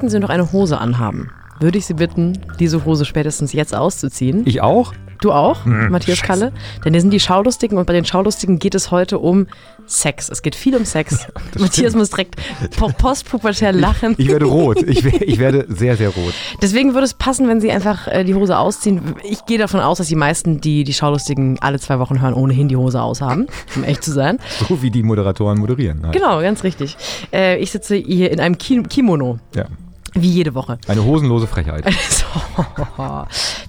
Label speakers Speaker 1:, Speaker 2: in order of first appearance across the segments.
Speaker 1: sollten Sie noch eine Hose anhaben, würde ich Sie bitten, diese Hose spätestens jetzt auszuziehen.
Speaker 2: Ich auch?
Speaker 1: Du auch, Matthias Kalle? Denn wir sind die Schaulustigen und bei den Schaulustigen geht es heute um Sex. Es geht viel um Sex. Matthias muss direkt po postpubertär lachen.
Speaker 2: Ich werde rot. Ich, ich werde sehr, sehr rot.
Speaker 1: Deswegen würde es passen, wenn Sie einfach äh, die Hose ausziehen. Ich gehe davon aus, dass die meisten, die die Schaulustigen alle zwei Wochen hören, ohnehin die Hose aushaben, um echt zu sein.
Speaker 2: So wie die Moderatoren moderieren. Halt.
Speaker 1: Genau, ganz richtig. Äh, ich sitze hier in einem Ki Kimono,
Speaker 2: Ja.
Speaker 1: Wie jede Woche.
Speaker 2: Eine hosenlose Frechheit.
Speaker 1: So.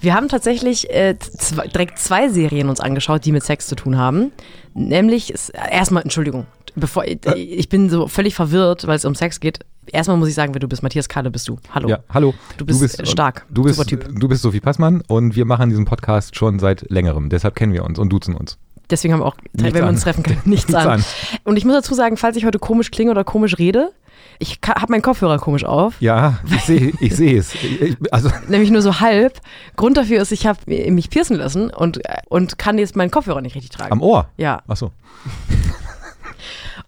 Speaker 1: Wir haben tatsächlich äh, zwei, direkt zwei Serien uns angeschaut, die mit Sex zu tun haben. Nämlich, erstmal, Entschuldigung, bevor ich, ich bin so völlig verwirrt, weil es um Sex geht. Erstmal muss ich sagen, wer du bist. Matthias Kalle bist du. Hallo.
Speaker 2: Ja, hallo.
Speaker 1: Du bist, äh, stark.
Speaker 2: Du bist,
Speaker 1: Super Typ.
Speaker 2: du bist Sophie Passmann und wir machen diesen Podcast schon seit längerem. Deshalb kennen wir uns und duzen uns.
Speaker 1: Deswegen haben wir auch,
Speaker 2: Nichts
Speaker 1: wenn wir uns treffen können, nichts,
Speaker 2: Nichts
Speaker 1: an.
Speaker 2: an.
Speaker 1: Und ich muss dazu sagen, falls ich heute komisch klinge oder komisch rede, ich habe meinen Kopfhörer komisch auf.
Speaker 2: Ja, ich sehe ich sehe es. Ich, also,
Speaker 1: Nämlich nur so halb. Grund dafür ist, ich habe mich piercen lassen und, und kann jetzt meinen Kopfhörer nicht richtig tragen.
Speaker 2: am Ohr.
Speaker 1: ja.
Speaker 2: Ach so.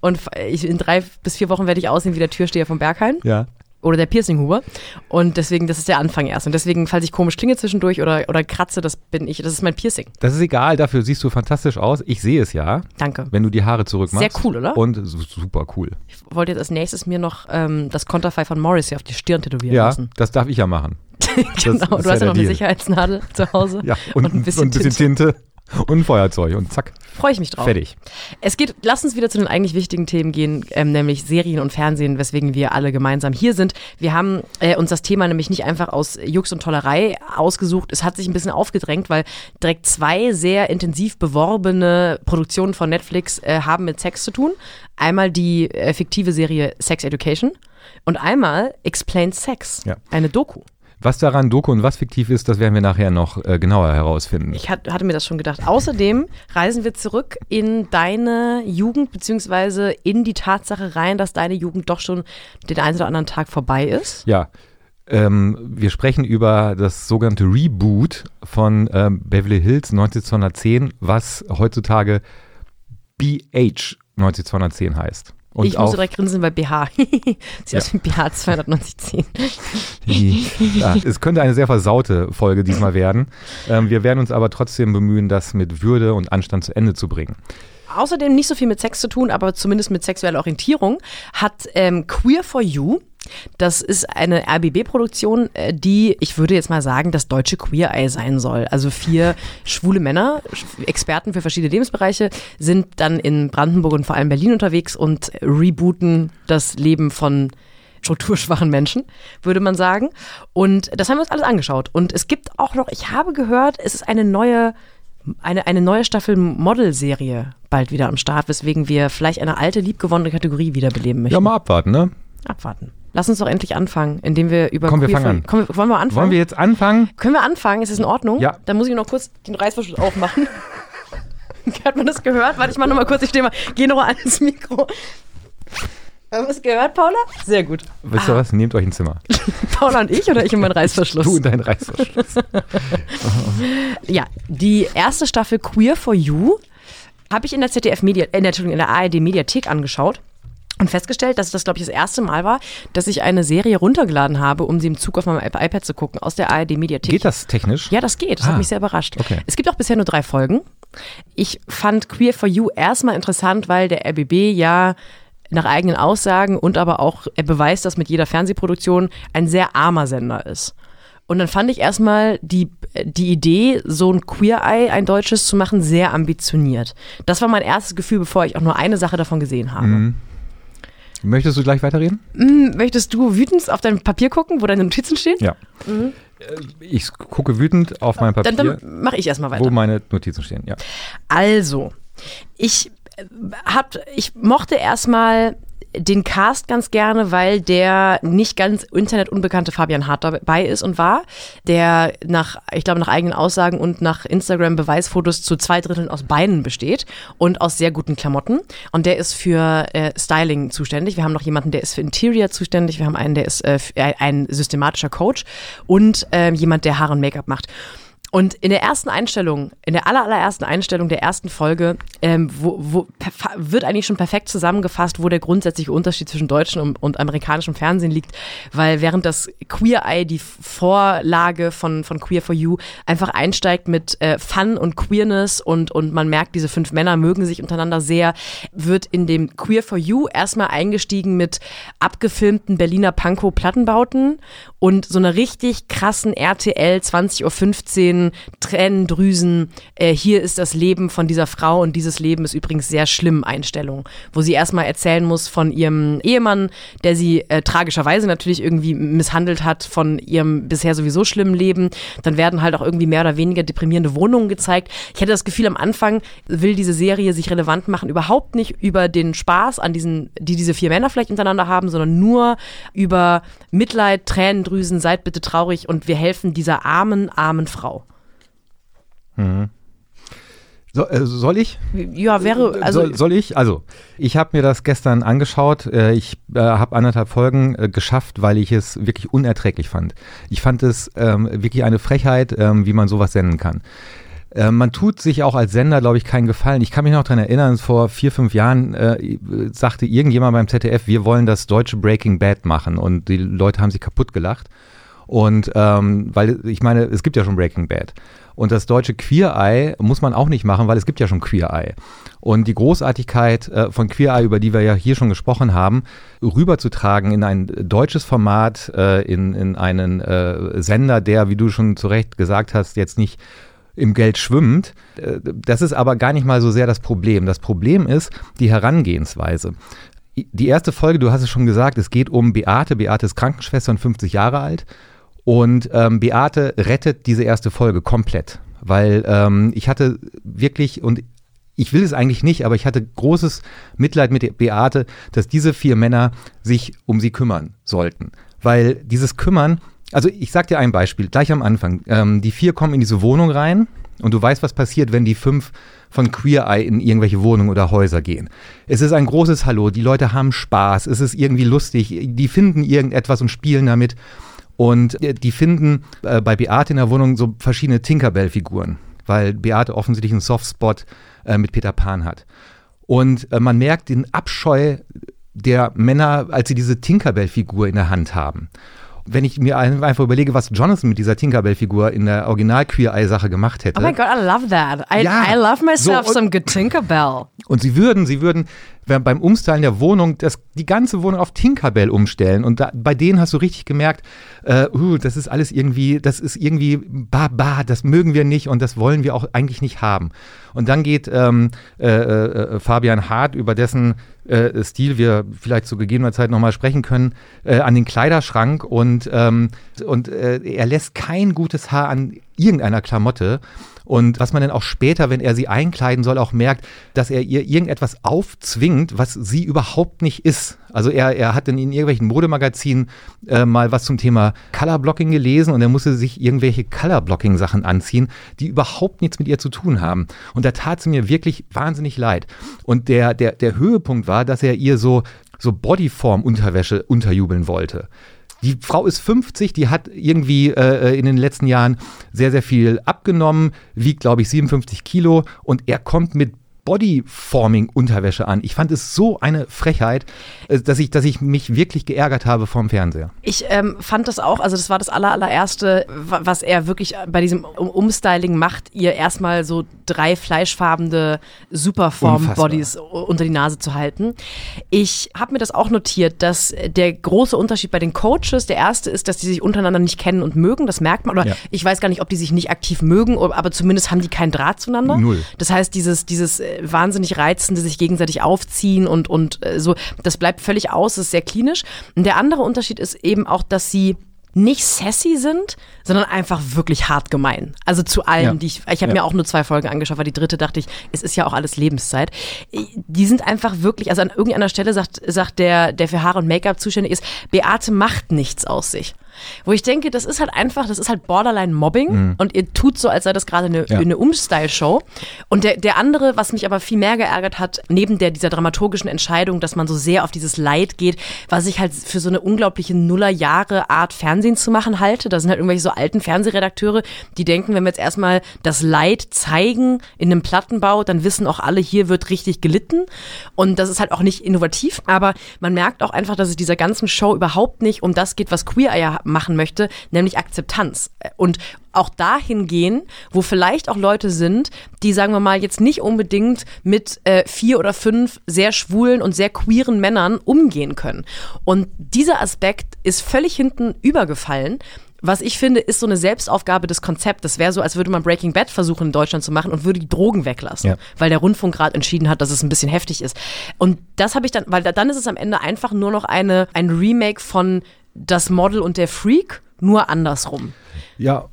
Speaker 1: Und ich, in drei bis vier Wochen werde ich aussehen wie der Türsteher vom Berghain
Speaker 2: Ja.
Speaker 1: Oder der Piercinghuber. Und deswegen, das ist der Anfang erst. Und deswegen, falls ich komisch klinge zwischendurch oder, oder kratze, das bin ich. Das ist mein Piercing.
Speaker 2: Das ist egal, dafür siehst du fantastisch aus. Ich sehe es ja,
Speaker 1: Danke.
Speaker 2: wenn du die Haare zurückmachst.
Speaker 1: Sehr cool, oder?
Speaker 2: Und su- super cool.
Speaker 1: Ich wollte jetzt als nächstes mir noch ähm, das Konterfei von Morrissey auf die Stirn tätowieren
Speaker 2: Ja,
Speaker 1: lassen.
Speaker 2: das darf ich ja machen.
Speaker 1: genau, du
Speaker 2: ja
Speaker 1: hast ja noch eine. Sicherheitsnadel zu Hause.
Speaker 2: Ja, und,
Speaker 1: ein bisschen Tinte.
Speaker 2: Tinte. Und ein Feuerzeug und zack,
Speaker 1: Freue ich mich drauf.
Speaker 2: fertig.
Speaker 1: Es geht, lass uns wieder zu den eigentlich wichtigen Themen gehen, ähm, nämlich Serien und Fernsehen, weswegen wir alle gemeinsam hier sind. Wir haben äh, uns das Thema nämlich nicht einfach aus Jux und Tollerei ausgesucht. Es hat sich ein bisschen aufgedrängt, weil direkt zwei sehr intensiv beworbene Produktionen von Netflix äh, haben mit Sex zu tun. Einmal die äh, fiktive Serie Sex Education und einmal Explain Sex,
Speaker 2: Ja.
Speaker 1: eine Doku.
Speaker 2: Was daran Doku und was fiktiv ist, das werden wir nachher noch äh, genauer herausfinden.
Speaker 1: Ich hat, hatte mir das schon gedacht. Außerdem reisen wir zurück in deine Jugend, beziehungsweise in die Tatsache rein, dass deine Jugend doch schon den einen oder anderen Tag vorbei ist.
Speaker 2: Ja, ähm, wir sprechen über das sogenannte Reboot von ähm, Beverly Hills 1910, was heutzutage BH 1910 heißt. Und
Speaker 1: ich muss direkt grinsen, weil BH. Sieht aus wie BH 29010.
Speaker 2: die, ja, es könnte eine sehr versaute Folge diesmal werden. Ähm, wir werden uns aber trotzdem bemühen, das mit Würde und Anstand zu Ende zu bringen.
Speaker 1: Außerdem nicht so viel mit Sex zu tun, aber zumindest mit sexueller Orientierung, hat ähm, Queer for You. Das ist eine RBB-Produktion, äh, die, ich würde jetzt mal sagen, das deutsche Queer Eye sein soll. Also vier schwule Männer, Experten für verschiedene Lebensbereiche, sind dann in Brandenburg und vor allem Berlin unterwegs und rebooten das Leben von strukturschwachen Menschen, würde man sagen. Und das haben wir uns alles angeschaut. Und es gibt auch noch, ich habe gehört, es ist eine neue eine, eine neue Staffel Model-Serie bald wieder am Start, weswegen wir vielleicht eine alte, liebgewonnene Kategorie wiederbeleben möchten.
Speaker 2: Ja, mal abwarten, ne?
Speaker 1: Abwarten. Lass uns doch endlich anfangen, indem wir über
Speaker 2: Komm, wir fangen
Speaker 1: for- Komm, wollen wir anfangen?
Speaker 2: Wollen wir jetzt anfangen?
Speaker 1: Können wir anfangen? Ist das in Ordnung?
Speaker 2: Ja.
Speaker 1: Dann muss ich noch kurz den Reißverschluss aufmachen. Hat man das gehört? Warte, ich mach noch mal kurz, ich stehe mal, geh noch mal ans Mikro. Haben wir es gehört, Paula? Sehr gut.
Speaker 2: Wisst ihr was? Nehmt euch ein Zimmer.
Speaker 1: Paula und ich oder ich und mein Reißverschluss?
Speaker 2: Du und dein Reißverschluss.
Speaker 1: Ja, die erste Staffel Queer for You habe ich in der ZDF Media, äh, Entschuldigung, in der ARD Mediathek angeschaut und festgestellt, dass das, glaube ich, das erste Mal war, dass ich eine Serie runtergeladen habe, um sie im Zug auf meinem iP- iPad zu gucken, aus der ARD Mediathek.
Speaker 2: Geht das technisch?
Speaker 1: Ja, das geht. Das
Speaker 2: Ah,
Speaker 1: hat mich sehr überrascht.
Speaker 2: okay.
Speaker 1: Es gibt auch bisher nur drei Folgen. Ich fand Queer for You erstmal interessant, weil der RBB ja nach eigenen Aussagen und aber auch er beweist das mit jeder Fernsehproduktion ein sehr armer Sender ist. Und dann fand ich erstmal die, die Idee, so ein Queer Eye, ein deutsches zu machen, sehr ambitioniert. Das war mein erstes Gefühl, bevor ich auch nur eine Sache davon gesehen habe.
Speaker 2: Mhm. Möchtest du gleich weiterreden?
Speaker 1: Hm, Möchtest du wütend auf dein Papier gucken, wo deine Notizen stehen?
Speaker 2: Ja. Äh, Ich gucke wütend auf mein
Speaker 1: Dann,
Speaker 2: Papier,
Speaker 1: dann mache ich erstmal weiter.
Speaker 2: wo meine Notizen stehen. Ja.
Speaker 1: Also, ich äh, hab, ich mochte erstmal den Cast ganz gerne, weil der nicht ganz internetunbekannte Fabian Hart dabei ist und war, der nach, ich glaube, nach eigenen Aussagen und nach Instagram-Beweisfotos zu zwei Dritteln aus Beinen besteht und aus sehr guten Klamotten. Und der ist für äh, Styling zuständig. Wir haben noch jemanden, der ist für Interior zuständig. Wir haben einen, der ist äh, äh, ein systematischer Coach und äh, jemand, der Haare und Make-up macht. Und in der ersten Einstellung, in der aller, allerersten Einstellung der ersten Folge, ähm, wo, wo wird eigentlich schon perfekt zusammengefasst, wo der grundsätzliche Unterschied zwischen deutschem und, und amerikanischem Fernsehen liegt. Weil während das Queer Eye, die Vorlage von, von Queer for You, einfach einsteigt mit äh, Fun und Queerness und, und man merkt, diese fünf Männer mögen sich untereinander sehr, wird in dem Queer for You erstmal eingestiegen mit abgefilmten Berliner Pankow-Plattenbauten und so einer richtig krassen RTL 20.15 Uhr Tränendrüsen, äh, hier ist das Leben von dieser Frau und dieses Leben ist übrigens sehr schlimm Einstellung, wo sie erstmal erzählen muss von ihrem Ehemann, der sie äh, tragischerweise natürlich irgendwie misshandelt hat von ihrem bisher sowieso schlimmen Leben. Dann werden halt auch irgendwie mehr oder weniger deprimierende Wohnungen gezeigt. Ich hätte das Gefühl, am Anfang will diese Serie sich relevant machen, überhaupt nicht über den Spaß an diesen, die diese vier Männer vielleicht untereinander haben, sondern nur über Mitleid, Tränendrüsen, Tränendrüsen, seid bitte traurig und wir helfen dieser armen, armen Frau.
Speaker 2: Mhm. So, äh, soll ich?
Speaker 1: Ja, wäre. Also
Speaker 2: soll, soll ich? Also, ich habe mir das gestern angeschaut. Äh, ich äh, habe anderthalb Folgen äh, geschafft, weil ich es wirklich unerträglich fand. Ich fand es ähm, wirklich eine Frechheit, ähm, wie man sowas senden kann. Äh, man tut sich auch als Sender, glaube ich, keinen Gefallen. Ich kann mich noch daran erinnern, vor vier, fünf Jahren äh, sagte irgendjemand beim ZDF, wir wollen das deutsche Breaking Bad machen. Und die Leute haben sich kaputt gelacht. Und ähm, weil ich meine, es gibt ja schon Breaking Bad. Und das deutsche Queer Eye muss man auch nicht machen, weil es gibt ja schon Queer Eye. Und die Großartigkeit äh, von Queer Eye, über die wir ja hier schon gesprochen haben, rüberzutragen in ein deutsches Format, äh, in, in einen äh, Sender, der, wie du schon zu Recht gesagt hast, jetzt nicht im Geld schwimmt. Äh, das ist aber gar nicht mal so sehr das Problem. Das Problem ist die Herangehensweise. Die erste Folge, du hast es schon gesagt, es geht um Beate. Beate ist Krankenschwester und 50 Jahre alt. Und ähm, Beate rettet diese erste Folge komplett, weil ähm, ich hatte wirklich, und ich will es eigentlich nicht, aber ich hatte großes Mitleid mit Beate, dass diese vier Männer sich um sie kümmern sollten. Weil dieses Kümmern, also ich sag dir ein Beispiel, gleich am Anfang. Ähm, die vier kommen in diese Wohnung rein und du weißt, was passiert, wenn die fünf von Queer Eye in irgendwelche Wohnungen oder Häuser gehen. Es ist ein großes Hallo, die Leute haben Spaß, es ist irgendwie lustig, die finden irgendetwas und spielen damit. Und äh, die finden äh, bei Beate in der Wohnung so verschiedene Tinkerbell-Figuren, weil Beate offensichtlich einen Softspot äh, mit Peter Pan hat. Und äh, man merkt den Abscheu der Männer, als sie diese Tinkerbell-Figur in der Hand haben wenn ich mir einfach überlege, was Jonathan mit dieser Tinkerbell-Figur in der Original-Queer-Eye-Sache gemacht hätte.
Speaker 1: Oh my God, I love that. I, ja, I love myself so, some good Tinkerbell.
Speaker 2: Und sie würden, sie würden beim Umstylen der Wohnung das, die ganze Wohnung auf Tinkerbell umstellen. Und da, bei denen hast du richtig gemerkt, äh, uh, das ist alles irgendwie, das ist irgendwie baba, das mögen wir nicht und das wollen wir auch eigentlich nicht haben. Und dann geht ähm, äh, äh, Fabian Hart, über dessen äh, Stil wir vielleicht zu gegebener Zeit nochmal sprechen können, äh, an den Kleiderschrank und, ähm, und äh, er lässt kein gutes Haar an irgendeiner Klamotte. Und was man dann auch später, wenn er sie einkleiden soll, auch merkt, dass er ihr irgendetwas aufzwingt, was sie überhaupt nicht ist. Also er, er hat in, in irgendwelchen Modemagazinen äh, mal was zum Thema Colorblocking gelesen und er musste sich irgendwelche Colorblocking-Sachen anziehen, die überhaupt nichts mit ihr zu tun haben. Und da tat sie mir wirklich wahnsinnig leid. Und der, der, der Höhepunkt war, dass er ihr so so Bodyform-Unterwäsche unterjubeln wollte. Die Frau ist 50, die hat irgendwie äh, in den letzten Jahren sehr, sehr viel abgenommen, wiegt, glaube ich, 57 Kilo und er kommt mit Bodyforming-Unterwäsche an. Ich fand es so eine Frechheit, äh, dass ich, dass ich mich wirklich geärgert habe vom Fernseher.
Speaker 1: Ich ähm, fand das auch, also das war das aller, allererste, was er wirklich bei diesem Umstyling macht, ihr erstmal so drei fleischfarbene Superform-Bodies unter die Nase zu halten. Ich habe mir das auch notiert, dass der große Unterschied bei den Coaches, der erste ist, dass die sich untereinander nicht kennen und mögen, das merkt man. Oder ja. ich weiß gar nicht, ob die sich nicht aktiv mögen, aber zumindest haben die keinen Draht zueinander.
Speaker 2: Null.
Speaker 1: Das heißt, dieses, dieses äh, wahnsinnig reizende, sich gegenseitig aufziehen und, und äh, so, das bleibt völlig aus, das ist sehr klinisch. Und der andere Unterschied ist eben auch, dass sie nicht sassy sind, sondern einfach wirklich hart gemein. Also zu allen, ja. die ich, ich habe ja. mir auch nur zwei Folgen angeschaut, weil die dritte dachte ich, es ist ja auch alles Lebenszeit. Die sind einfach wirklich, also an irgendeiner Stelle sagt, sagt der, der für Haare und Make-up zuständig ist, Beate macht nichts aus sich. Wo ich denke, das ist halt einfach, das ist halt Borderline-Mobbing
Speaker 2: Mhm.
Speaker 1: und ihr tut so, als sei das gerade eine,
Speaker 2: Ja.
Speaker 1: eine Umstyle-Show. Und der, der andere, was mich aber viel mehr geärgert hat, neben der, dieser dramaturgischen Entscheidung, dass man so sehr auf dieses Leid geht, was ich halt für so eine unglaubliche Nuller-Jahre-Art Fernsehen zu machen halte. Da sind halt irgendwelche so alten Fernsehredakteure, die denken, wenn wir jetzt erstmal das Leid zeigen in einem Plattenbau, dann wissen auch alle, hier wird richtig gelitten. Und das ist halt auch nicht innovativ. Aber man merkt auch einfach, dass es dieser ganzen Show überhaupt nicht um das geht, was Queer Eye machen möchte, nämlich Akzeptanz. Und auch dahin gehen, wo vielleicht auch Leute sind, die, sagen wir mal, jetzt nicht unbedingt mit äh, vier oder fünf sehr schwulen und sehr queeren Männern umgehen können. Und dieser Aspekt ist völlig hinten übergefallen. Was ich finde, ist so eine Selbstaufgabe des Konzepts. Das wäre so, als würde man Breaking Bad versuchen in Deutschland zu machen und würde die Drogen weglassen,
Speaker 2: Ja.
Speaker 1: weil der Rundfunk gerade entschieden hat, dass es ein bisschen heftig ist. Und das habe ich dann, weil da- dann ist es am Ende einfach nur noch eine, ein Remake von Das Model und der Freak, nur andersrum.
Speaker 2: Ja,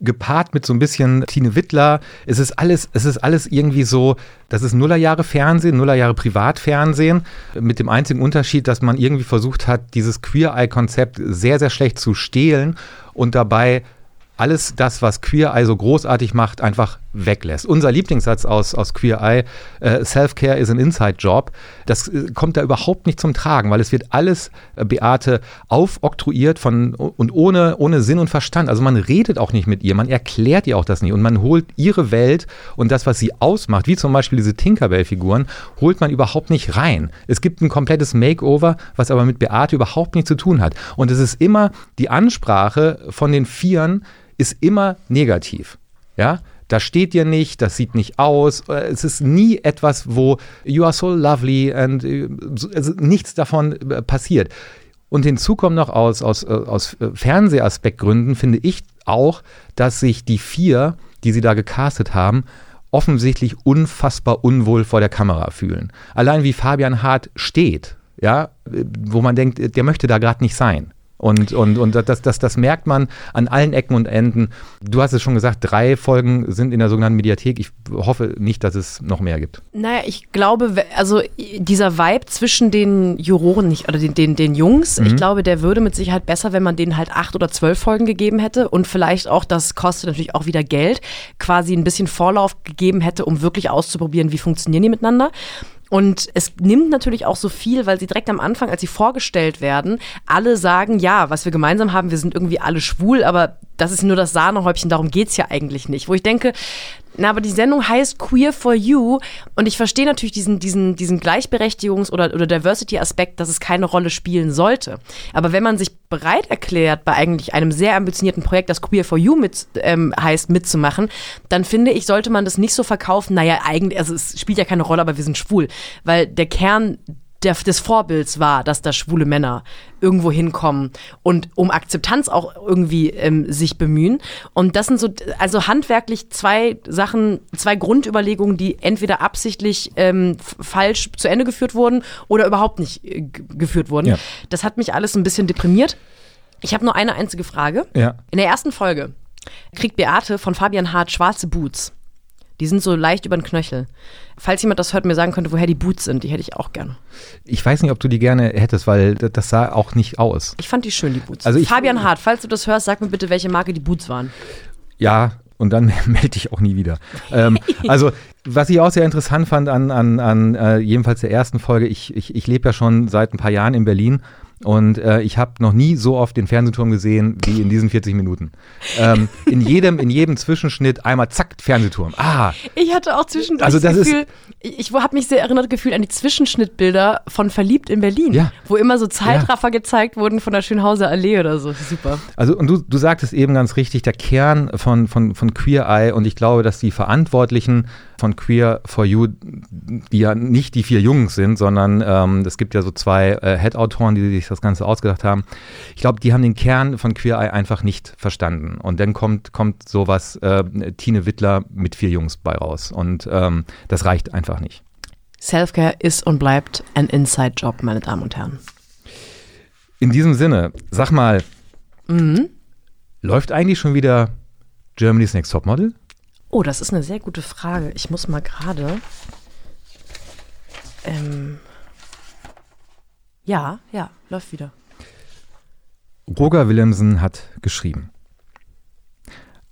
Speaker 2: gepaart mit so ein bisschen Tine Wittler. Es ist alles, es ist alles irgendwie so, das ist Nullerjahre Fernsehen, Nullerjahre Privatfernsehen, mit dem einzigen Unterschied, dass man irgendwie versucht hat, dieses Queer Eye-Konzept sehr, sehr schlecht zu stehlen und dabei alles das, was Queer Eye so großartig macht, einfach weglässt. Unser Lieblingssatz aus, aus Queer Eye, äh, Self-Care is an Inside Job, das äh, kommt da überhaupt nicht zum Tragen, weil es wird alles, äh, Beate, aufoktroyiert von, und ohne, ohne Sinn und Verstand. Also man redet auch nicht mit ihr, man erklärt ihr auch das nicht und man holt ihre Welt und das, was sie ausmacht, wie zum Beispiel diese Tinkerbell-Figuren, holt man überhaupt nicht rein. Es gibt ein komplettes Makeover, was aber mit Beate überhaupt nichts zu tun hat. Und es ist immer, die Ansprache von den Vieren ist immer negativ. Ja, da steht dir nicht, das sieht nicht aus. Es ist nie etwas, wo you are so lovely and äh, so- also nichts davon äh, passiert. Und hinzu kommt noch aus, aus, äh, aus Fernsehaspektgründen, finde ich auch, dass sich die vier, die sie da gecastet haben, offensichtlich unfassbar unwohl vor der Kamera fühlen. Allein wie Fabian Hart steht, ja, wo man denkt, der möchte da gerade nicht sein. Und, und, und das, das, das merkt man an allen Ecken und Enden. Du hast es schon gesagt, drei Folgen sind in der sogenannten Mediathek. Ich hoffe nicht, dass es noch mehr gibt.
Speaker 1: Naja, ich glaube, also dieser Vibe zwischen den Juroren nicht, oder den, den, den Jungs, ich glaube, der würde mit Sicherheit besser, wenn man denen halt acht oder zwölf Folgen gegeben hätte und vielleicht auch, das kostet natürlich auch wieder Geld, quasi ein bisschen Vorlauf gegeben hätte, um wirklich auszuprobieren, wie funktionieren die miteinander. Und es nimmt natürlich auch so viel, weil sie direkt am Anfang, als sie vorgestellt werden, alle sagen, ja, was wir gemeinsam haben, wir sind irgendwie alle schwul, aber das ist nur das Sahnehäubchen, darum geht's ja eigentlich nicht. Wo ich denke, na, aber die Sendung heißt Queer for You und ich verstehe natürlich diesen, diesen, diesen Gleichberechtigungs- oder, oder Diversity-Aspekt, dass es keine Rolle spielen sollte. Aber wenn man sich bereit erklärt, bei eigentlich einem sehr ambitionierten Projekt, das Queer for You mit, ähm, heißt, mitzumachen, dann finde ich, sollte man das nicht so verkaufen, naja, eigentlich, also es spielt ja keine Rolle, aber wir sind schwul. Weil der Kern der, des Vorbilds war, dass da schwule Männer irgendwo hinkommen und um Akzeptanz auch irgendwie ähm, sich bemühen. Und das sind so, also handwerklich zwei Sachen, zwei Grundüberlegungen, die entweder absichtlich ähm, falsch zu Ende geführt wurden oder überhaupt nicht äh, geführt wurden.
Speaker 2: Ja.
Speaker 1: Das hat mich alles ein bisschen deprimiert. Ich habe nur eine einzige Frage.
Speaker 2: Ja.
Speaker 1: In der ersten Folge kriegt Beate von Fabian Hart schwarze Boots. Die sind so leicht über den Knöchel. Falls jemand das hört, mir sagen könnte, woher die Boots sind, die hätte ich auch gerne.
Speaker 2: Ich weiß nicht, ob du die gerne hättest, weil das sah auch nicht aus.
Speaker 1: Ich fand die schön, die Boots.
Speaker 2: Also ich-
Speaker 1: Fabian Hart, falls du das hörst, sag mir bitte, welche Marke die Boots waren.
Speaker 2: Ja, und dann melde dich auch nie wieder. ähm, also, was ich auch sehr interessant fand an, an, an äh, jedenfalls der ersten Folge, ich, ich, ich lebe ja schon seit ein paar Jahren in Berlin und äh, ich habe noch nie so oft den Fernsehturm gesehen wie in diesen 40 Minuten. Ähm, in, jedem, in jedem Zwischenschnitt einmal zack, Fernsehturm. Ah,
Speaker 1: Ich hatte auch zwischendurch
Speaker 2: Also
Speaker 1: das
Speaker 2: das
Speaker 1: Gefühl, ich, ich habe mich sehr erinnert gefühlt an die Zwischenschnittbilder von Verliebt in Berlin,
Speaker 2: Ja.
Speaker 1: wo immer so Zeitraffer gezeigt wurden von der Schönhauser Allee oder so. Super.
Speaker 2: Also, und du, du sagtest eben ganz richtig, der Kern von, von, von Queer Eye und ich glaube, dass die Verantwortlichen von Queer for You, die ja nicht die vier Jungs sind, sondern ähm, es gibt ja so zwei äh, Head-Autoren, die sich das Ganze ausgedacht haben. Ich glaube, die haben den Kern von Queer Eye einfach nicht verstanden. Und dann kommt, kommt sowas, äh, Tine Wittler mit vier Jungs bei raus. Und ähm, das reicht einfach nicht.
Speaker 1: Selfcare ist und bleibt ein Inside-Job, meine Damen und Herren.
Speaker 2: In diesem Sinne, sag mal, läuft eigentlich schon wieder Germany's Next Topmodel?
Speaker 1: Oh, das ist eine sehr gute Frage. Ich muss mal gerade. Ähm, ja, ja, läuft wieder.
Speaker 2: Roger Willemsen hat geschrieben.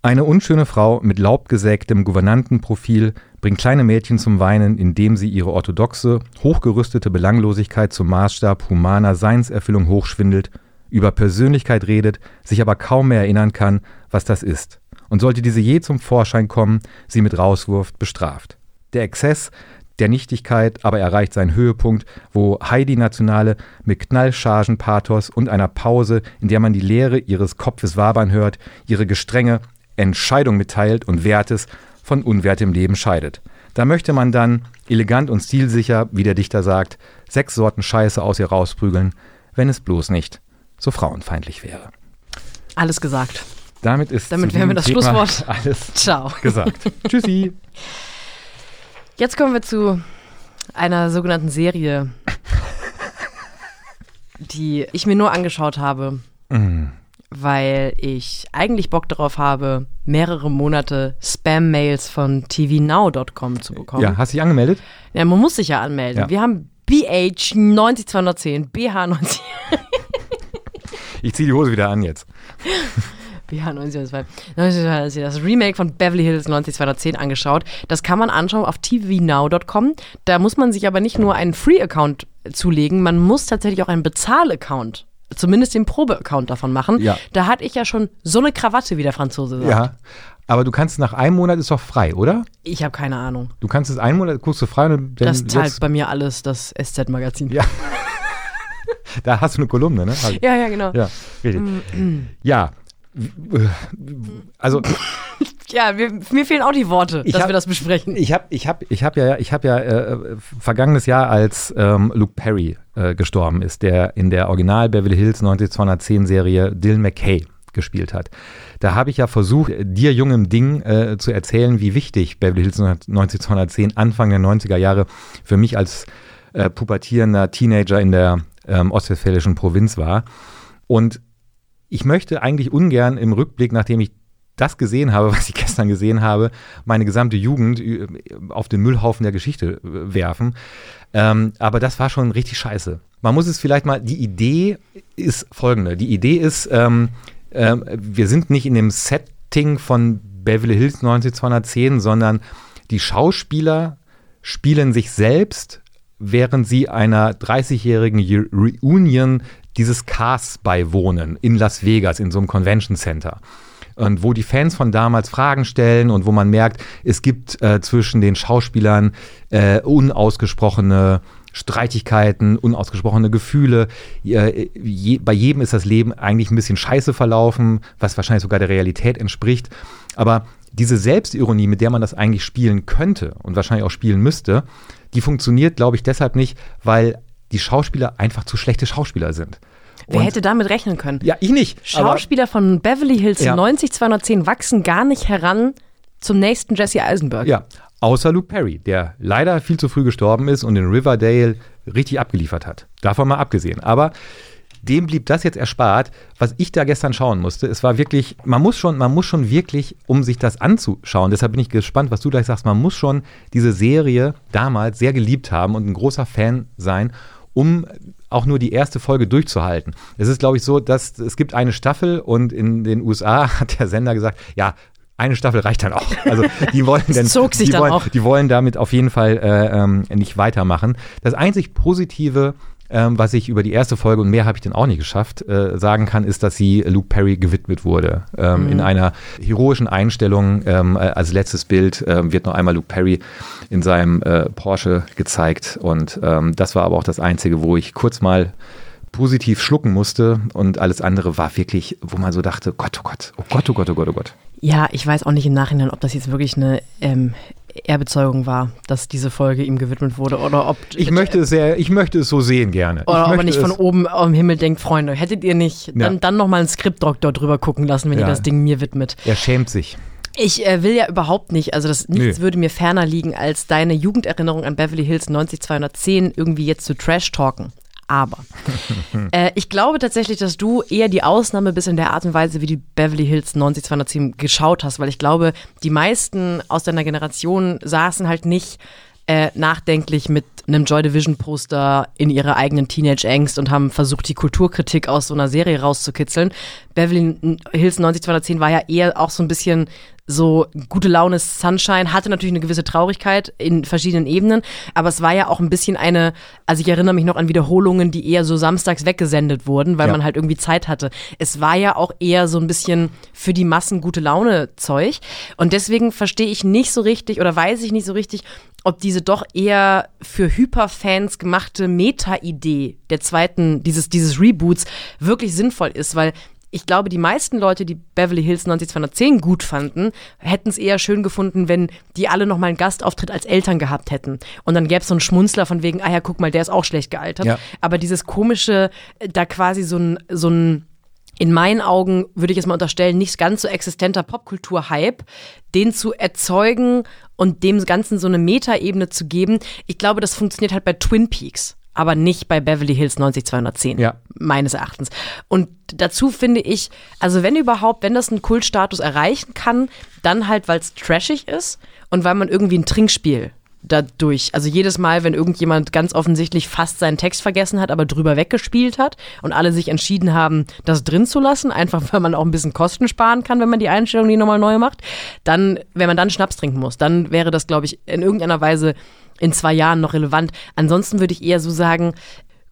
Speaker 2: Eine unschöne Frau mit laubgesägtem Gouvernantenprofil bringt kleine Mädchen zum Weinen, indem sie ihre orthodoxe, hochgerüstete Belanglosigkeit zum Maßstab humaner Seinserfüllung hochschwindelt, über Persönlichkeit redet, sich aber kaum mehr erinnern kann, was das ist. Und sollte diese je zum Vorschein kommen, sie mit Rauswurf bestraft. Der Exzess der Nichtigkeit aber erreicht seinen Höhepunkt, wo Heidi Nationale mit Knallchargen-Pathos und einer Pause, in der man die Leere ihres Kopfes wabern hört, ihre gestrenge Entscheidung mitteilt und Wertes von unwertem Leben scheidet. Da möchte man dann, elegant und stilsicher, wie der Dichter sagt, sechs Sorten Scheiße aus ihr rausprügeln, wenn es bloß nicht so frauenfeindlich wäre.
Speaker 1: Alles gesagt.
Speaker 2: Damit ist
Speaker 1: Damit wären wir das
Speaker 2: Thema
Speaker 1: Schlusswort.
Speaker 2: alles
Speaker 1: Ciao.
Speaker 2: gesagt. Tschüssi.
Speaker 1: Jetzt kommen wir zu einer sogenannten Serie, die ich mir nur angeschaut habe,
Speaker 2: Mm.
Speaker 1: weil ich eigentlich Bock darauf habe, mehrere Monate Spam-Mails von tvnow.com zu bekommen.
Speaker 2: Ja, hast du dich angemeldet?
Speaker 1: Ja, man muss sich ja anmelden.
Speaker 2: Ja.
Speaker 1: Wir haben BH 90210, BH 90,
Speaker 2: Ich ziehe die Hose wieder an jetzt.
Speaker 1: 90210, 90210, das Remake von Beverly Hills 90210 angeschaut. Das kann man anschauen auf tvnow.com. Da muss man sich aber nicht nur einen Free-Account zulegen, man muss tatsächlich auch einen Bezahl-Account, zumindest den Probe-Account davon machen.
Speaker 2: Ja.
Speaker 1: Da hatte ich ja schon so eine Krawatte, wie der Franzose sagt.
Speaker 2: Ja. Aber du kannst nach einem Monat ist doch frei, oder?
Speaker 1: Ich habe keine Ahnung.
Speaker 2: Du kannst es einen Monat, guckst du frei und dann
Speaker 1: Das zahlt bei mir alles das SZ-Magazin.
Speaker 2: Ja. Da hast du eine Kolumne, ne?
Speaker 1: Ja, ja, genau.
Speaker 2: Ja, richtig. Ja. Also
Speaker 1: Ja, wir, mir fehlen auch die Worte,
Speaker 2: Ich
Speaker 1: dass
Speaker 2: hab-
Speaker 1: wir das besprechen.
Speaker 2: ich habe ich hab, ich hab ja, ich hab ja äh, vergangenes Jahr, als ähm, Luke Perry äh, gestorben ist, der in der Original Beverly Hills 90210 Serie Dylan McKay gespielt hat. Da habe ich ja versucht, dir jungem Ding äh, zu erzählen, wie wichtig Beverly Hills 90210 Anfang der 90er Jahre für mich als äh, pubertierender Teenager in der ähm, ostwestfälischen Provinz war. Und ich möchte eigentlich ungern im Rückblick, nachdem ich das gesehen habe, was ich gestern gesehen habe, meine gesamte Jugend äh, auf den Müllhaufen der Geschichte äh, werfen. Ähm, aber das war schon richtig scheiße. Man muss es vielleicht mal, die Idee ist folgende. Die Idee ist, ähm, ähm, wir sind nicht in dem Setting von Beverly Hills 90210, sondern die Schauspieler spielen sich selbst, während sie einer 30-jährigen Ye- Reunion dieses Casts beiwohnen in Las Vegas, in so einem Convention Center. Und wo die Fans von damals Fragen stellen und wo man merkt, es gibt äh, zwischen den Schauspielern äh, unausgesprochene Streitigkeiten, unausgesprochene Gefühle. Je, bei jedem ist das Leben eigentlich ein bisschen scheiße verlaufen, was wahrscheinlich sogar der Realität entspricht. Aber diese Selbstironie, mit der man das eigentlich spielen könnte und wahrscheinlich auch spielen müsste, die funktioniert, glaube ich, deshalb nicht, weil die Schauspieler einfach zu schlechte Schauspieler sind.
Speaker 1: Wer
Speaker 2: Und-
Speaker 1: hätte damit rechnen können?
Speaker 2: ja, ich nicht.
Speaker 1: Schauspieler von Beverly Hills
Speaker 2: Ja.
Speaker 1: 90210 wachsen gar nicht heran zum nächsten Jesse Eisenberg.
Speaker 2: Ja, außer Luke Perry, der leider viel zu früh gestorben ist und in Riverdale richtig abgeliefert hat. Davon mal abgesehen. Aber dem blieb das jetzt erspart, was ich da gestern schauen musste. Es war wirklich, man muss schon, man muss schon wirklich, um sich das anzuschauen, deshalb bin ich gespannt, was du gleich sagst, man muss schon diese Serie damals sehr geliebt haben und ein großer Fan sein, um auch nur die erste Folge durchzuhalten. Es ist, glaube ich, so, dass es gibt eine Staffel und in den USA hat der Sender gesagt, ja, eine Staffel reicht dann auch. Also die wollen dann,
Speaker 1: zog sich
Speaker 2: die,
Speaker 1: dann
Speaker 2: wollen,
Speaker 1: auch.
Speaker 2: die wollen damit auf jeden Fall äh, ähm, nicht weitermachen. Das einzig Positive, ähm, was ich über die erste Folge, und mehr habe ich dann auch nicht geschafft, äh, sagen kann, ist, dass sie Luke Perry gewidmet wurde. Ähm, In einer heroischen Einstellung ähm, äh, als letztes Bild ähm, wird noch einmal Luke Perry in seinem äh, Porsche gezeigt. Und ähm, das war aber auch das Einzige, wo ich kurz mal positiv schlucken musste und alles andere war wirklich, wo man so dachte, Gott, oh Gott, oh Gott, oh Gott, oh Gott, oh Gott.
Speaker 1: Ja, ich weiß auch nicht im Nachhinein, ob das jetzt wirklich eine ähm, Ehrbezeugung war, dass diese Folge ihm gewidmet wurde oder ob
Speaker 2: Ich möchte es sehr, ich möchte es so sehen gerne.
Speaker 1: oder ob
Speaker 2: möchte
Speaker 1: nicht von oben am Himmel denkt, Freunde, hättet ihr nicht
Speaker 2: Ja.
Speaker 1: dann, dann nochmal einen Skriptdoktor drüber gucken lassen, wenn
Speaker 2: Ja.
Speaker 1: ihr das Ding mir widmet.
Speaker 2: Er schämt sich.
Speaker 1: Ich äh, will ja überhaupt nicht, also das nichts
Speaker 2: Nö.
Speaker 1: würde mir ferner liegen, als deine Jugenderinnerung an Beverly Hills 90210 irgendwie jetzt zu Trash-talken. Aber äh, ich glaube tatsächlich, dass du eher die Ausnahme bist in der Art und Weise, wie du Beverly Hills 90210 geschaut hast, weil ich glaube, die meisten aus deiner Generation saßen halt nicht äh, nachdenklich mit einem Joy Division Poster in ihrer eigenen Teenage Angst und haben versucht, die Kulturkritik aus so einer Serie rauszukitzeln. Beverly Hills 90210 war ja eher auch so ein bisschen so gute Laune Sunshine, hatte natürlich eine gewisse Traurigkeit in verschiedenen Ebenen, aber es war ja auch ein bisschen eine, also ich erinnere mich noch an Wiederholungen, die eher so samstags weggesendet wurden, weil
Speaker 2: Ja.
Speaker 1: man halt irgendwie Zeit hatte. Es war ja auch eher so ein bisschen für die Massen gute Laune Zeug und deswegen verstehe ich nicht so richtig oder weiß ich nicht so richtig, ob diese doch eher für Hyperfans gemachte Meta-Idee der zweiten, dieses, dieses Reboots wirklich sinnvoll ist, weil ich glaube, die meisten Leute, die Beverly Hills 90210 gut fanden, hätten es eher schön gefunden, wenn die alle nochmal einen Gastauftritt als Eltern gehabt hätten. Und dann gäbe es so einen Schmunzler von wegen, ah ja, guck mal, der ist auch schlecht gealtert.
Speaker 2: Ja.
Speaker 1: Aber dieses komische, äh, da quasi so ein, so ein in meinen Augen, würde ich jetzt mal unterstellen, nicht ganz so existenter Popkultur-Hype, den zu erzeugen und dem Ganzen so eine Metaebene zu geben. Ich glaube, das funktioniert halt bei Twin Peaks, aber nicht bei Beverly Hills 90210.
Speaker 2: Ja.
Speaker 1: Meines Erachtens. Und dazu finde ich, also wenn überhaupt, wenn das einen Kultstatus erreichen kann, dann halt, weil es trashig ist und weil man irgendwie ein Trinkspiel dadurch, also jedes Mal, wenn irgendjemand ganz offensichtlich fast seinen Text vergessen hat, aber drüber weggespielt hat und alle sich entschieden haben, das drin zu lassen, einfach weil man auch ein bisschen Kosten sparen kann, wenn man die Einstellung nie nochmal neu macht, dann, wenn man dann Schnaps trinken muss, dann wäre das, glaube ich, in irgendeiner Weise in zwei Jahren noch relevant. Ansonsten würde ich eher so sagen,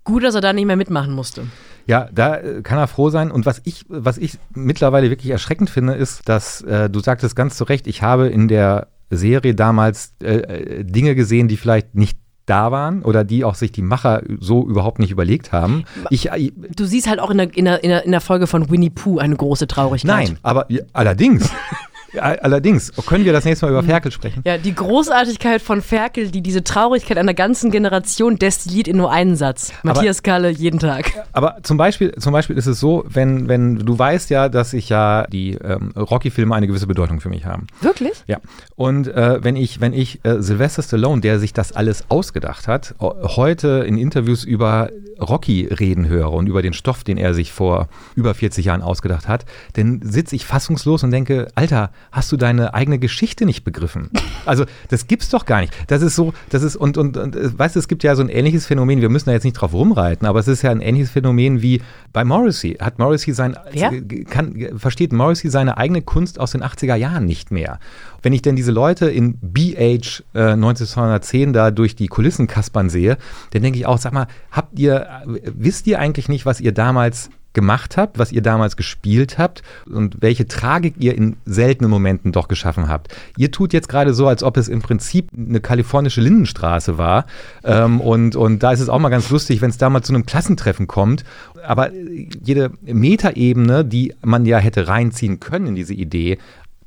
Speaker 1: gut, dass er da nicht mehr mitmachen musste.
Speaker 2: Ja, da äh, kann er froh sein. Und was ich, was ich mittlerweile wirklich erschreckend finde, ist, dass äh, du sagtest ganz zu Recht, ich habe in der Serie damals äh, äh, Dinge gesehen, die vielleicht nicht da waren oder die auch sich die Macher so überhaupt nicht überlegt haben. Ich, äh,
Speaker 1: Du siehst halt auch in der, in der, in der, Folge von Winnie Pooh eine große Traurigkeit.
Speaker 2: nein, aber allerdings, allerdings können wir das nächste Mal über Ferkel sprechen.
Speaker 1: Ja, die Großartigkeit von Ferkel, die diese Traurigkeit einer ganzen Generation destilliert in nur einen Satz. Matthias Kalle jeden Tag.
Speaker 2: Aber zum Beispiel, zum Beispiel ist es so, wenn, wenn du weißt ja, dass ich ja die ähm, Rocky-Filme eine gewisse Bedeutung für mich haben.
Speaker 1: Wirklich?
Speaker 2: Ja. Und äh, wenn ich, wenn ich äh, Sylvester Stallone, der sich das alles ausgedacht hat, heute in Interviews über Rocky reden höre und über den Stoff, den er sich vor über 40 Jahren ausgedacht hat, dann sitze ich fassungslos und denke, Alter, hast du deine eigene Geschichte nicht begriffen? Also, das gibt's doch gar nicht. Das ist so, das ist, und, und, und äh, weißt du, es gibt ja so ein ähnliches Phänomen, wir müssen da jetzt nicht drauf rumreiten, aber es ist ja ein ähnliches Phänomen wie bei Morrissey. Hat Morrissey sein,
Speaker 1: Wer?
Speaker 2: kann, versteht Morrissey seine eigene Kunst aus den 80er Jahren nicht mehr. Wenn ich denn diese Leute in BH äh, 1910 da durch die Kulissen kaspern sehe, dann denke ich auch, sag mal, habt ihr, äh, wisst ihr eigentlich nicht, was ihr damals gemacht habt, was ihr damals gespielt habt und welche Tragik ihr in seltenen Momenten doch geschaffen habt. Ihr tut jetzt gerade so, als ob es im Prinzip eine kalifornische Lindenstraße war ähm, und, und da ist es auch mal ganz lustig, wenn es da mal zu einem Klassentreffen kommt, aber jede Metaebene, die man ja hätte reinziehen können in diese Idee,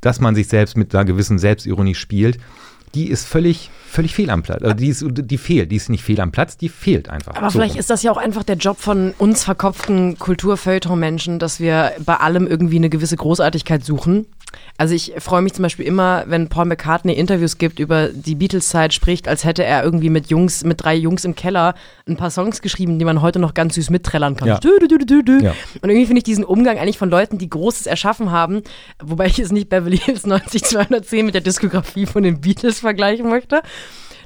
Speaker 2: dass man sich selbst mit einer gewissen Selbstironie spielt, die ist völlig, völlig fehl am Platz. Also die, ist, die fehlt. Die ist nicht fehl am Platz, die fehlt einfach.
Speaker 1: Aber
Speaker 2: So
Speaker 1: vielleicht
Speaker 2: rum.
Speaker 1: ist das ja auch einfach der Job von uns verkopften Kulturfeuilleton-Menschen, dass wir bei allem irgendwie eine gewisse Großartigkeit suchen. Also ich freue mich zum Beispiel immer, wenn Paul McCartney Interviews gibt über die Beatles-Zeit, spricht, als hätte er irgendwie mit Jungs, mit drei Jungs im Keller ein paar Songs geschrieben, die man heute noch ganz süß mitträllern kann.
Speaker 2: Ja. Ja.
Speaker 1: Und irgendwie finde ich diesen Umgang eigentlich von Leuten, die Großes erschaffen haben, wobei ich jetzt nicht Beverly Hills 90210 mit der Diskografie von den Beatles vergleichen möchte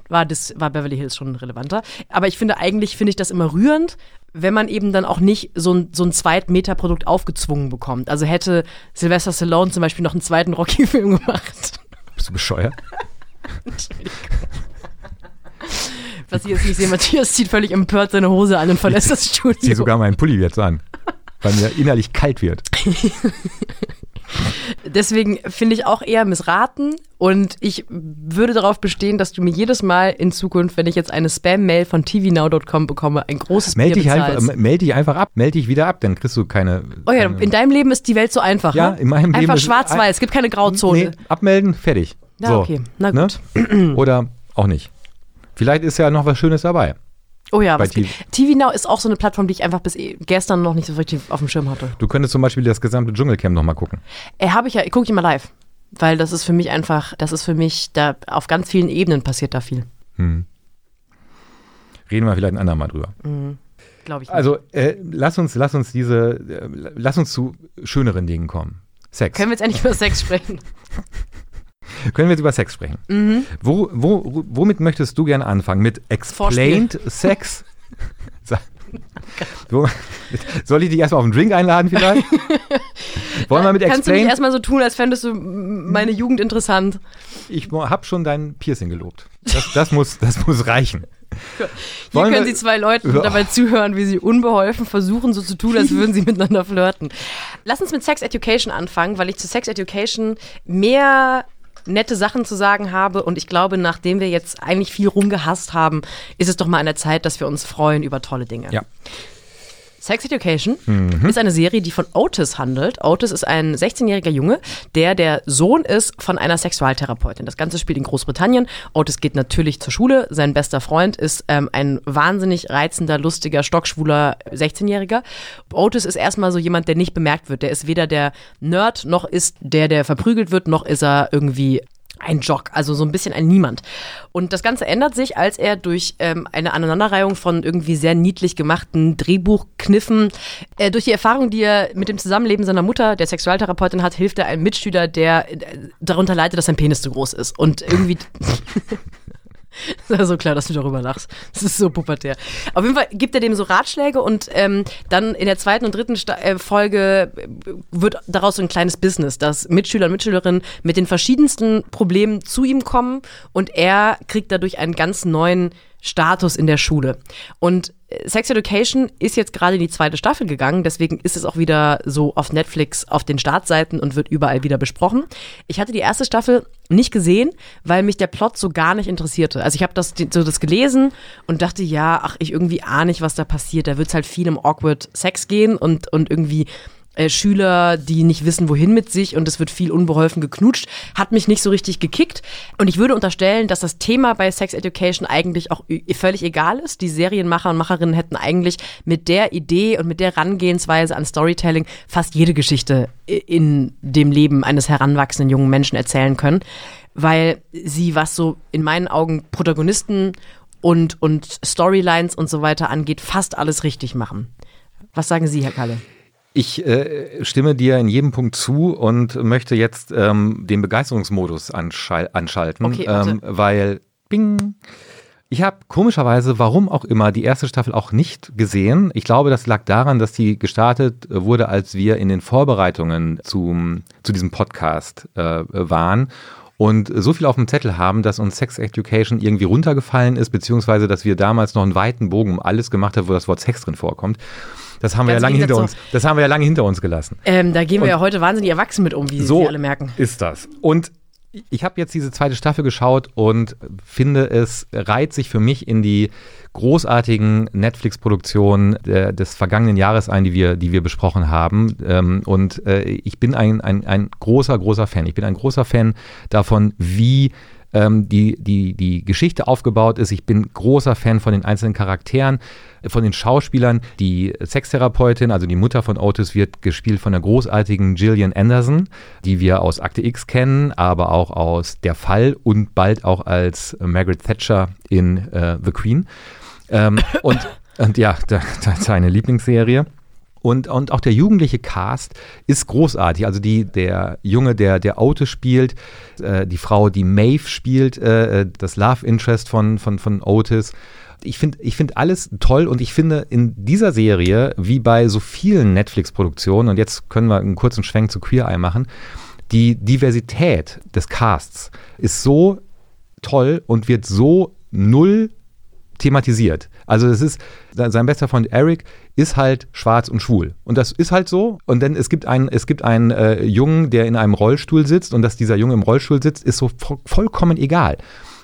Speaker 1: war, das, war Beverly Hills schon relevanter. Aber ich finde, eigentlich finde ich das immer rührend, wenn man eben dann auch nicht so ein, so ein Zweit-Meta-Produkt aufgezwungen bekommt. Also hätte Sylvester Stallone zum Beispiel noch einen zweiten Rocky-Film gemacht.
Speaker 2: Bist du bescheuert?
Speaker 1: Was ich jetzt nicht sehe, Matthias zieht völlig empört seine Hose an und verlässt das
Speaker 2: Ich
Speaker 1: Studio.
Speaker 2: ziehe sogar meinen Pulli jetzt an, weil mir innerlich kalt wird.
Speaker 1: Deswegen finde ich auch eher missraten und ich würde darauf bestehen, dass du mir jedes Mal in Zukunft, wenn ich jetzt eine Spam-Mail von tvnow.com bekomme, ein großes
Speaker 2: Meld
Speaker 1: Bier
Speaker 2: dich, einfach,
Speaker 1: bezahlst.
Speaker 2: äh, meld dich einfach ab, meld dich wieder ab, dann kriegst du keine.
Speaker 1: Oh ja,
Speaker 2: keine
Speaker 1: in deinem Leben ist die Welt so einfach,
Speaker 2: Ja,
Speaker 1: ne?
Speaker 2: in meinem Leben
Speaker 1: Einfach schwarz-weiß, es gibt keine Grauzone.
Speaker 2: Nee, abmelden, fertig.
Speaker 1: Ja,
Speaker 2: so,
Speaker 1: okay. Na
Speaker 2: ne?
Speaker 1: gut.
Speaker 2: Oder auch nicht. Vielleicht ist ja noch was Schönes dabei.
Speaker 1: Oh ja, was geht. TV Now ist auch so eine Plattform, die ich einfach bis eh- gestern noch nicht so richtig auf dem Schirm hatte.
Speaker 2: Du könntest zum Beispiel das gesamte Dschungelcamp nochmal gucken.
Speaker 1: Äh, habe ich ja, gucke ich immer live. Weil das ist für mich einfach, das ist für mich, da auf ganz vielen Ebenen passiert da viel.
Speaker 2: Hm. Reden wir vielleicht ein andermal drüber.
Speaker 1: Glaube ich. Nicht.
Speaker 2: Also äh, lass uns, lass uns diese, äh, lass uns zu schöneren Dingen kommen. Sex.
Speaker 1: Können wir jetzt endlich über Sex sprechen?
Speaker 2: Können wir jetzt über Sex sprechen?
Speaker 1: Mhm.
Speaker 2: Wo, wo, womit möchtest du gerne anfangen? Mit Explained Sex? Soll ich dich erstmal auf einen Drink einladen vielleicht? Wollen wir mit
Speaker 1: Kannst du nicht erstmal so tun, als fändest du meine Jugend interessant?
Speaker 2: Ich habe schon dein Piercing gelobt. Das, das, muss, das muss reichen.
Speaker 1: Hier
Speaker 2: Wollen
Speaker 1: können Sie zwei Leuten
Speaker 2: Ja.
Speaker 1: dabei zuhören, wie sie unbeholfen versuchen, so zu tun, als würden sie miteinander flirten. Lass uns mit Sex Education anfangen, weil ich zu Sex Education mehr nette Sachen zu sagen habe und ich glaube, nachdem wir jetzt eigentlich viel rumgehasst haben, ist es doch mal an der Zeit, dass wir uns freuen über tolle Dinge.
Speaker 2: Ja.
Speaker 1: Sex Education
Speaker 2: Mhm.
Speaker 1: ist eine Serie, die von Otis handelt. Otis ist ein 16-jähriger Junge, der der Sohn ist von einer Sexualtherapeutin. Das Ganze spielt in Großbritannien. Otis geht natürlich zur Schule. Sein bester Freund ist ähm, ein wahnsinnig reizender, lustiger, stockschwuler 16-Jähriger. Otis ist erstmal so jemand, der nicht bemerkt wird. Der ist weder der Nerd, noch ist der, der verprügelt wird, noch ist er irgendwie ein Jock, also so ein bisschen ein Niemand. Und das Ganze ändert sich, als er durch ähm, eine Aneinanderreihung von irgendwie sehr niedlich gemachten Drehbuchkniffen, äh, durch die Erfahrung, die er mit dem Zusammenleben seiner Mutter, der Sexualtherapeutin hat, hilft er einem Mitschüler, der äh, darunter leidet, dass sein Penis zu groß ist. Und irgendwie. Ist ja so klar, dass du darüber lachst. Das ist so pubertär. Auf jeden Fall gibt er dem so Ratschläge und ähm, dann in der zweiten und dritten Sta äh, Folge äh, wird daraus so ein kleines Business, dass Mitschüler und Mitschülerinnen mit den verschiedensten Problemen zu ihm kommen und er kriegt dadurch einen ganz neuen Status in der Schule. Und äh, Sex Education ist jetzt gerade in die zweite Staffel gegangen, deswegen ist es auch wieder so auf Netflix auf den Startseiten und wird überall wieder besprochen. Ich hatte die erste Staffel nicht gesehen, weil mich der Plot so gar nicht interessierte. Also ich habe das so das gelesen und dachte, ja, ach, ich irgendwie ahne nicht, was da passiert. Da wird es halt viel um awkward Sex gehen und, und irgendwie äh, Schüler, die nicht wissen, wohin mit sich und es wird viel unbeholfen geknutscht, hat mich nicht so richtig gekickt. Und ich würde unterstellen, dass das Thema bei Sex Education eigentlich auch völlig egal ist. Die Serienmacher und Macherinnen hätten eigentlich mit der Idee und mit der Herangehensweise an Storytelling fast jede Geschichte in dem Leben eines heranwachsenden jungen Menschen erzählen können, weil sie, was so in meinen Augen Protagonisten und, und Storylines und so weiter angeht, fast alles richtig machen. Was sagen Sie, Herr Kalle?
Speaker 2: Ich äh, stimme dir in jedem Punkt zu und möchte jetzt ähm, den Begeisterungsmodus anschal anschalten,
Speaker 1: Okay,
Speaker 2: ähm, weil Bing. Ich habe komischerweise, warum auch immer, die erste Staffel auch nicht gesehen. Ich glaube, das lag daran, dass die gestartet äh, wurde, als wir in den Vorbereitungen zum, zu diesem Podcast äh, waren und so viel auf dem Zettel haben, dass uns Sex Education irgendwie runtergefallen ist, beziehungsweise dass wir damals noch einen weiten Bogen um alles gemacht haben, wo das Wort Sex drin vorkommt. Das haben wir ja lange hinter
Speaker 1: Gegensatz
Speaker 2: uns. Das haben wir ja lange hinter uns gelassen.
Speaker 1: Ähm, da gehen wir
Speaker 2: Und-
Speaker 1: ja heute wahnsinnig erwachsen mit um, wie
Speaker 2: So
Speaker 1: Sie alle merken.
Speaker 2: ist das. Und ich habe jetzt diese zweite Staffel geschaut und finde, es reiht sich für mich in die großartigen Netflix-Produktionen des vergangenen Jahres ein, die wir, die wir besprochen haben. Ähm, und äh, ich bin ein, ein, ein großer, großer Fan. Ich bin ein großer Fan davon, wie ähm, die, die, die Geschichte aufgebaut ist. Ich bin großer Fan von den einzelnen Charakteren, von den Schauspielern. Die Sextherapeutin, also die Mutter von Otis, wird gespielt von der großartigen Gillian Anderson, die wir aus Akte X kennen, aber auch aus Der Fall und bald auch als Margaret Thatcher in äh, The Queen. Ähm, und, und ja, da- das ist seine Lieblingsserie. Und, und auch der jugendliche Cast ist großartig. Also die, der Junge, der, der Otis spielt, äh, die Frau, die Maeve spielt, äh, das Love Interest von, von, von Otis. Ich finde ich find alles toll und ich finde in dieser Serie, wie bei so vielen Netflix-Produktionen, und jetzt können wir einen kurzen Schwenk zu Queer Eye machen, die Diversität des Casts ist so toll und wird so null thematisiert. Also es ist, sein bester Freund Eric ist halt schwarz und schwul. Und das ist halt so. Und dann es gibt einen, es gibt einen äh, Jungen, der in einem Rollstuhl sitzt und dass dieser Junge im Rollstuhl sitzt, ist so vo vollkommen egal.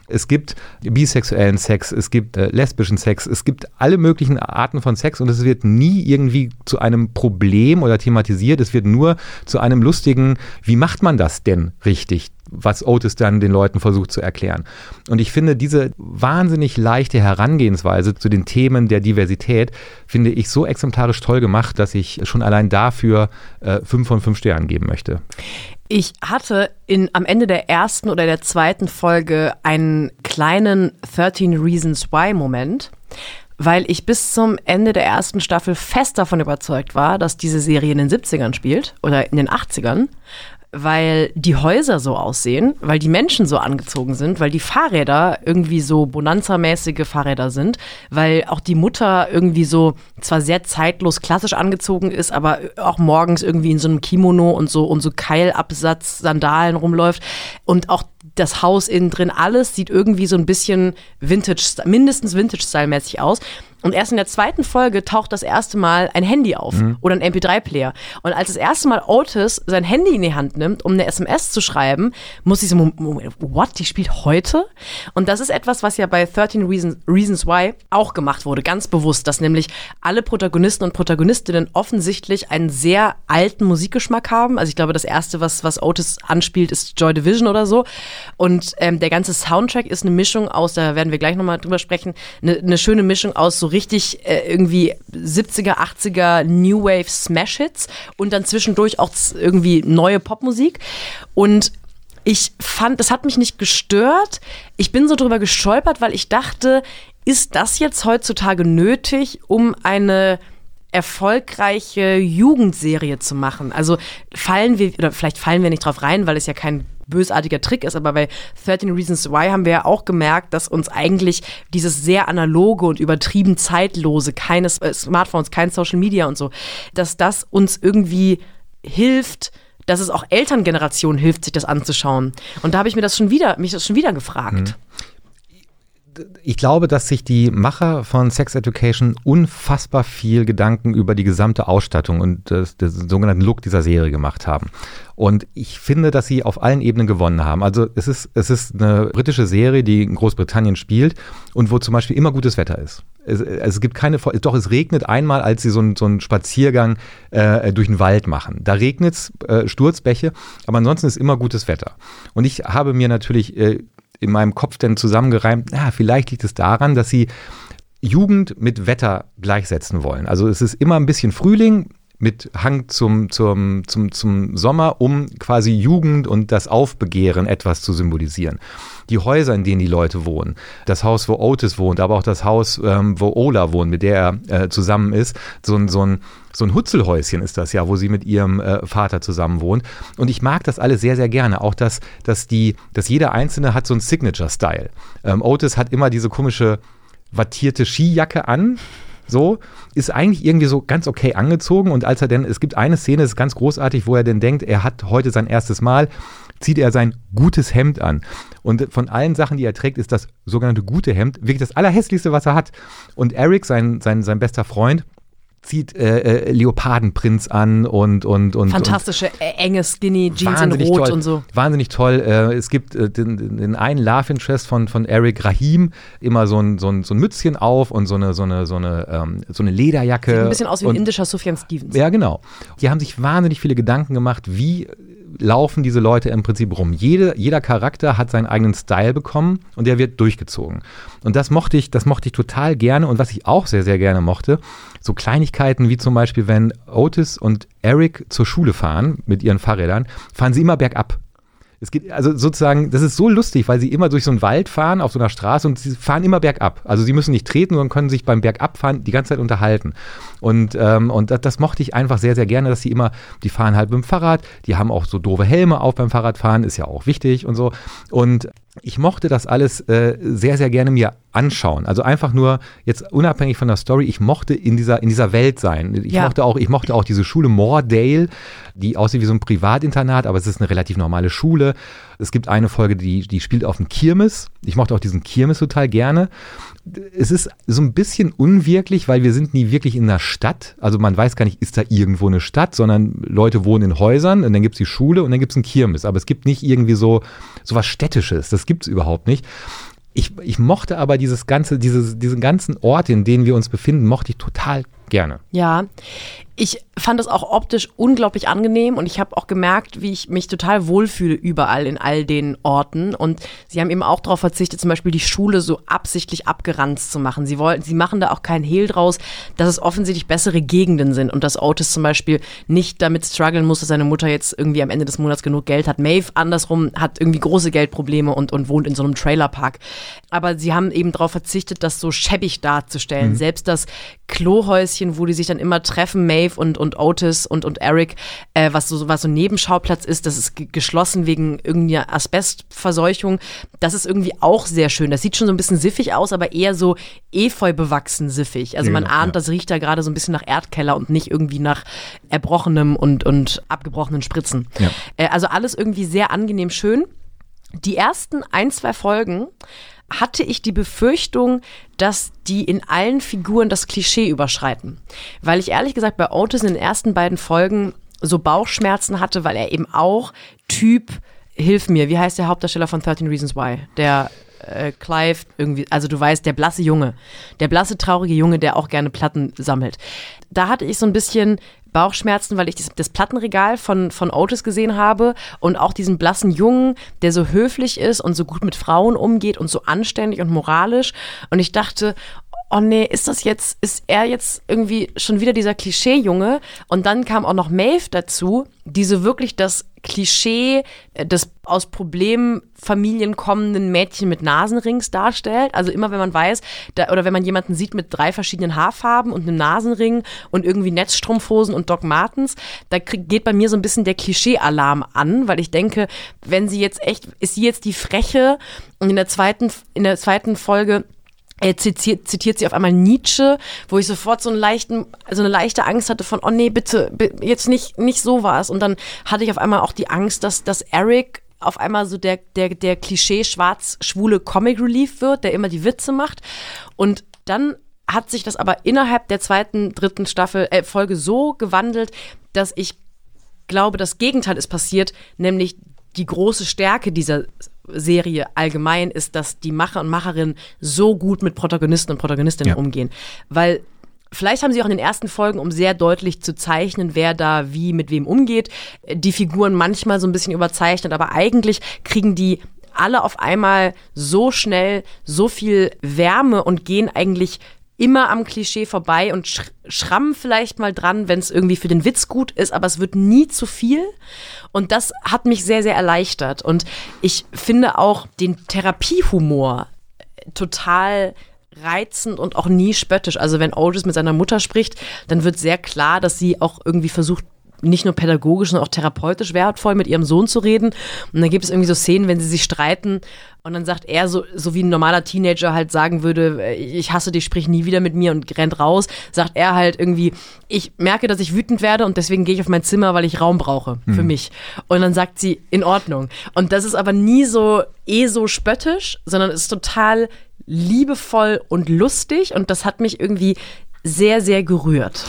Speaker 2: Es gibt bisexuellen Sex, es gibt äh, lesbischen Sex, es gibt alle möglichen Arten von Sex und es wird nie irgendwie zu einem Problem oder thematisiert. Es wird nur zu einem lustigen, wie macht man das denn richtig? Was Otis dann den Leuten versucht zu erklären. Und ich finde diese wahnsinnig leichte Herangehensweise zu den Themen der Diversität, finde ich so exemplarisch toll gemacht, dass ich schon allein dafür äh, fünf von fünf Sternen geben möchte.
Speaker 1: Ich hatte in, am Ende der ersten oder der zweiten Folge einen kleinen 13 Reasons Why Moment, weil ich bis zum Ende der ersten Staffel fest davon überzeugt war, dass diese Serie in den 70ern spielt oder in den 80ern. Weil die Häuser so aussehen, weil die Menschen so angezogen sind, weil die Fahrräder irgendwie so Bonanza-mäßige Fahrräder sind, weil auch die Mutter irgendwie so zwar sehr zeitlos klassisch angezogen ist, aber auch morgens irgendwie in so einem Kimono und so und so Keilabsatz Sandalen rumläuft und auch das Haus innen drin, alles sieht irgendwie so ein bisschen Vintage, mindestens Vintage-Style-mäßig aus. Und erst in der zweiten Folge taucht das erste Mal ein Handy auf mhm. oder ein MP3-Player. Und als das erste Mal Otis sein Handy in die Hand nimmt, um eine SMS zu schreiben, muss ich so, what, die spielt heute? Und das ist etwas, was ja bei 13 Reasons, Reasons Why auch gemacht wurde, ganz bewusst, dass nämlich alle Protagonisten und Protagonistinnen offensichtlich einen sehr alten Musikgeschmack haben. Also ich glaube, das erste, was, was Otis anspielt, ist Joy Division oder so. Und ähm, der ganze Soundtrack ist eine Mischung aus, da werden wir gleich nochmal drüber sprechen, eine, eine schöne Mischung aus so richtig äh, irgendwie 70er, 80er New Wave Smash Hits und dann zwischendurch auch irgendwie neue Popmusik. Und ich fand, das hat mich nicht gestört. Ich bin so drüber gestolpert, weil ich dachte, ist das jetzt heutzutage nötig, um eine erfolgreiche Jugendserie zu machen? Also fallen wir, oder vielleicht fallen wir nicht drauf rein, weil es ja kein bösartiger Trick ist, aber bei 13 Reasons Why haben wir ja auch gemerkt, dass uns eigentlich dieses sehr analoge und übertrieben zeitlose, keine äh, Smartphones, kein Social Media und so, dass das uns irgendwie hilft, dass es auch Elterngenerationen hilft, sich das anzuschauen. Und da habe ich mir das schon wieder, mich das schon wieder gefragt. Mhm
Speaker 2: ich glaube, dass sich die Macher von Sex Education unfassbar viel Gedanken über die gesamte Ausstattung und das, das sogenannten Look dieser Serie gemacht haben. Und ich finde, dass sie auf allen Ebenen gewonnen haben. Also es ist, es ist eine britische Serie, die in Großbritannien spielt und wo zum Beispiel immer gutes Wetter ist. Es, es gibt keine, doch es regnet einmal, als sie so, ein, so einen Spaziergang äh, durch den Wald machen. Da regnet es, äh, Sturzbäche, aber ansonsten ist immer gutes Wetter. Und ich habe mir natürlich äh, in meinem Kopf dann zusammengereimt, na, vielleicht liegt es daran, dass sie Jugend mit Wetter gleichsetzen wollen. Also es ist immer ein bisschen Frühling mit Hang zum, zum, zum, zum Sommer, um quasi Jugend und das Aufbegehren etwas zu symbolisieren. Die Häuser, in denen die Leute wohnen, das Haus, wo Otis wohnt, aber auch das Haus, ähm, wo Ola wohnt, mit der er äh, zusammen ist, so, ein so ein so ein Hutzelhäuschen ist das ja, wo sie mit ihrem äh, Vater zusammen wohnt. Und ich mag das alles sehr, sehr gerne. Auch, dass, dass, die, dass jeder Einzelne hat so einen Signature-Style. Ähm, Otis hat immer diese komische wattierte Skijacke an. So, ist eigentlich irgendwie so ganz okay angezogen. Und als er denn, es gibt eine Szene, ist ganz großartig, wo er denn denkt, er hat heute sein erstes Mal, zieht er sein gutes Hemd an. Und von allen Sachen, die er trägt, ist das sogenannte gute Hemd wirklich das allerhässlichste, was er hat. Und Eric, sein, sein, sein bester Freund, zieht äh, äh, Leopardenprinz an und und und
Speaker 1: fantastische
Speaker 2: und
Speaker 1: äh, enge Skinny Jeans in Rot
Speaker 2: toll,
Speaker 1: und so
Speaker 2: wahnsinnig toll. Äh, es gibt äh, den, den einen Love Interest von von Eric Rahim immer so ein, so ein so ein Mützchen auf und so eine so eine so eine ähm, so eine Lederjacke.
Speaker 1: Sieht ein bisschen aus wie ein indischer Sufjan Stevens.
Speaker 2: Ja genau. Die haben sich wahnsinnig viele Gedanken gemacht, wie laufen diese Leute im Prinzip rum. Jede, jeder Charakter hat seinen eigenen Style bekommen und der wird durchgezogen. Und das mochte ich, das mochte ich total gerne. Und was ich auch sehr, sehr gerne mochte, so Kleinigkeiten wie zum Beispiel, wenn Otis und Eric zur Schule fahren mit ihren Fahrrädern, fahren sie immer bergab. Es geht also sozusagen, das ist so lustig, weil sie immer durch so einen Wald fahren, auf so einer Straße und sie fahren immer bergab. Also sie müssen nicht treten, sondern können sich beim Bergabfahren die ganze Zeit unterhalten. Und, ähm, und das, das, mochte ich einfach sehr, sehr gerne, dass sie immer, die fahren halt mit dem Fahrrad, die haben auch so doofe Helme auf beim Fahrradfahren, ist ja auch wichtig und so. Und ich mochte das alles äh, sehr, sehr gerne mir anschauen. Also einfach nur jetzt unabhängig von der Story, ich mochte in dieser, in dieser Welt sein. Ich ja. mochte auch, ich mochte auch diese Schule Moordale, die aussieht wie so ein Privatinternat, aber es ist eine relativ normale Schule. Es gibt eine Folge, die, die spielt auf dem Kirmes. Ich mochte auch diesen Kirmes total gerne es ist so ein bisschen unwirklich, weil wir sind nie wirklich in einer Stadt. Also man weiß gar nicht, ist da irgendwo eine Stadt, sondern Leute wohnen in Häusern und dann gibt es die Schule und dann gibt es ein Kirmes. Aber es gibt nicht irgendwie so, so was Städtisches. Das gibt es überhaupt nicht. Ich, ich mochte aber dieses ganze, dieses, diesen ganzen Ort, in dem wir uns befinden, mochte ich total gerne.
Speaker 1: Ja, ich fand es auch optisch unglaublich angenehm und ich habe auch gemerkt, wie ich mich total wohlfühle überall in all den Orten. Und sie haben eben auch darauf verzichtet, zum Beispiel die Schule so absichtlich abgeranzt zu machen. Sie wollen, sie machen da auch keinen Hehl draus, dass es offensichtlich bessere Gegenden sind und dass Otis zum Beispiel nicht damit strugglen muss, dass seine Mutter jetzt irgendwie am Ende des Monats genug Geld hat. Maeve andersrum hat irgendwie große Geldprobleme und, und wohnt in so einem Trailerpark. Aber sie haben eben darauf verzichtet, das so schäbig darzustellen. Mhm. Selbst das Klohäuschen Häuschen, wo die sich dann immer treffen, Maeve und, und Otis und, und Eric, äh, was so was so ein Nebenschauplatz ist, das ist geschlossen wegen irgendeiner Asbestverseuchung. Das ist irgendwie auch sehr schön. Das sieht schon so ein bisschen siffig aus, aber eher so efeu bewachsen siffig. Also man ahnt, ja. das riecht da gerade so ein bisschen nach Erdkeller und nicht irgendwie nach erbrochenem und, und abgebrochenen Spritzen. Ja. Äh, also alles irgendwie sehr angenehm schön. Die ersten ein, zwei Folgen hatte ich die Befürchtung, dass die in allen Figuren das Klischee überschreiten. Weil ich ehrlich gesagt bei Otis in den ersten beiden Folgen so Bauchschmerzen hatte, weil er eben auch Typ, hilf mir, wie heißt der Hauptdarsteller von 13 Reasons Why? Der äh, Clive irgendwie, also du weißt, der blasse Junge, der blasse, traurige Junge, der auch gerne Platten sammelt. Da hatte ich so ein bisschen Bauchschmerzen, weil ich das, das, Plattenregal von, von Otis gesehen habe und auch diesen blassen Jungen, der so höflich ist und so gut mit Frauen umgeht und so anständig und moralisch. Und ich dachte, oh nee, ist das jetzt, ist er jetzt irgendwie schon wieder dieser Klischee-Junge? Und dann kam auch noch Maeve dazu, die so wirklich das Klischee äh, des aus Problemfamilien kommenden Mädchen mit Nasenrings darstellt. Also immer wenn man weiß, da, oder wenn man jemanden sieht mit drei verschiedenen Haarfarben und einem Nasenring und irgendwie Netzstrumpfhosen und Doc Martens, da krieg, geht bei mir so ein bisschen der Klischee-Alarm an, weil ich denke, wenn sie jetzt echt, ist sie jetzt die Freche und in der zweiten, in der zweiten Folge er zitiert, zitiert sie auf einmal Nietzsche, wo ich sofort so, einen leichten, so eine leichte Angst hatte von, oh nee, bitte, jetzt nicht, nicht sowas. Und dann hatte ich auf einmal auch die Angst, dass, dass Eric auf einmal so der, der, der Klischee schwarz-schwule Comic Relief wird, der immer die Witze macht. Und dann hat sich das aber innerhalb der zweiten, dritten Staffel, äh, Folge so gewandelt, dass ich glaube, das Gegenteil ist passiert, nämlich die große Stärke dieser Serie allgemein ist, dass die Macher und Macherinnen so gut mit Protagonisten und Protagonistinnen ja. umgehen. Weil Vielleicht haben sie auch in den ersten Folgen, um sehr deutlich zu zeichnen, wer da wie mit wem umgeht, die Figuren manchmal so ein bisschen überzeichnet, aber eigentlich kriegen die alle auf einmal so schnell so viel Wärme und gehen eigentlich immer am Klischee vorbei und sch schrammen vielleicht mal dran, wenn es irgendwie für den Witz gut ist, aber es wird nie zu viel. Und das hat mich sehr, sehr erleichtert. Und ich finde auch den Therapiehumor total reizend und auch nie spöttisch. Also wenn Otis mit seiner Mutter spricht, dann wird sehr klar, dass sie auch irgendwie versucht, nicht nur pädagogisch, sondern auch therapeutisch wertvoll mit ihrem Sohn zu reden. Und dann gibt es irgendwie so Szenen, wenn sie sich streiten und dann sagt er, so, so wie ein normaler Teenager halt sagen würde, ich hasse dich, sprich nie wieder mit mir und rennt raus, sagt er halt irgendwie, ich merke, dass ich wütend werde und deswegen gehe ich auf mein Zimmer, weil ich Raum brauche für mhm. mich. Und dann sagt sie, in Ordnung. Und das ist aber nie so eh so spöttisch, sondern ist total liebevoll und lustig und das hat mich irgendwie sehr, sehr gerührt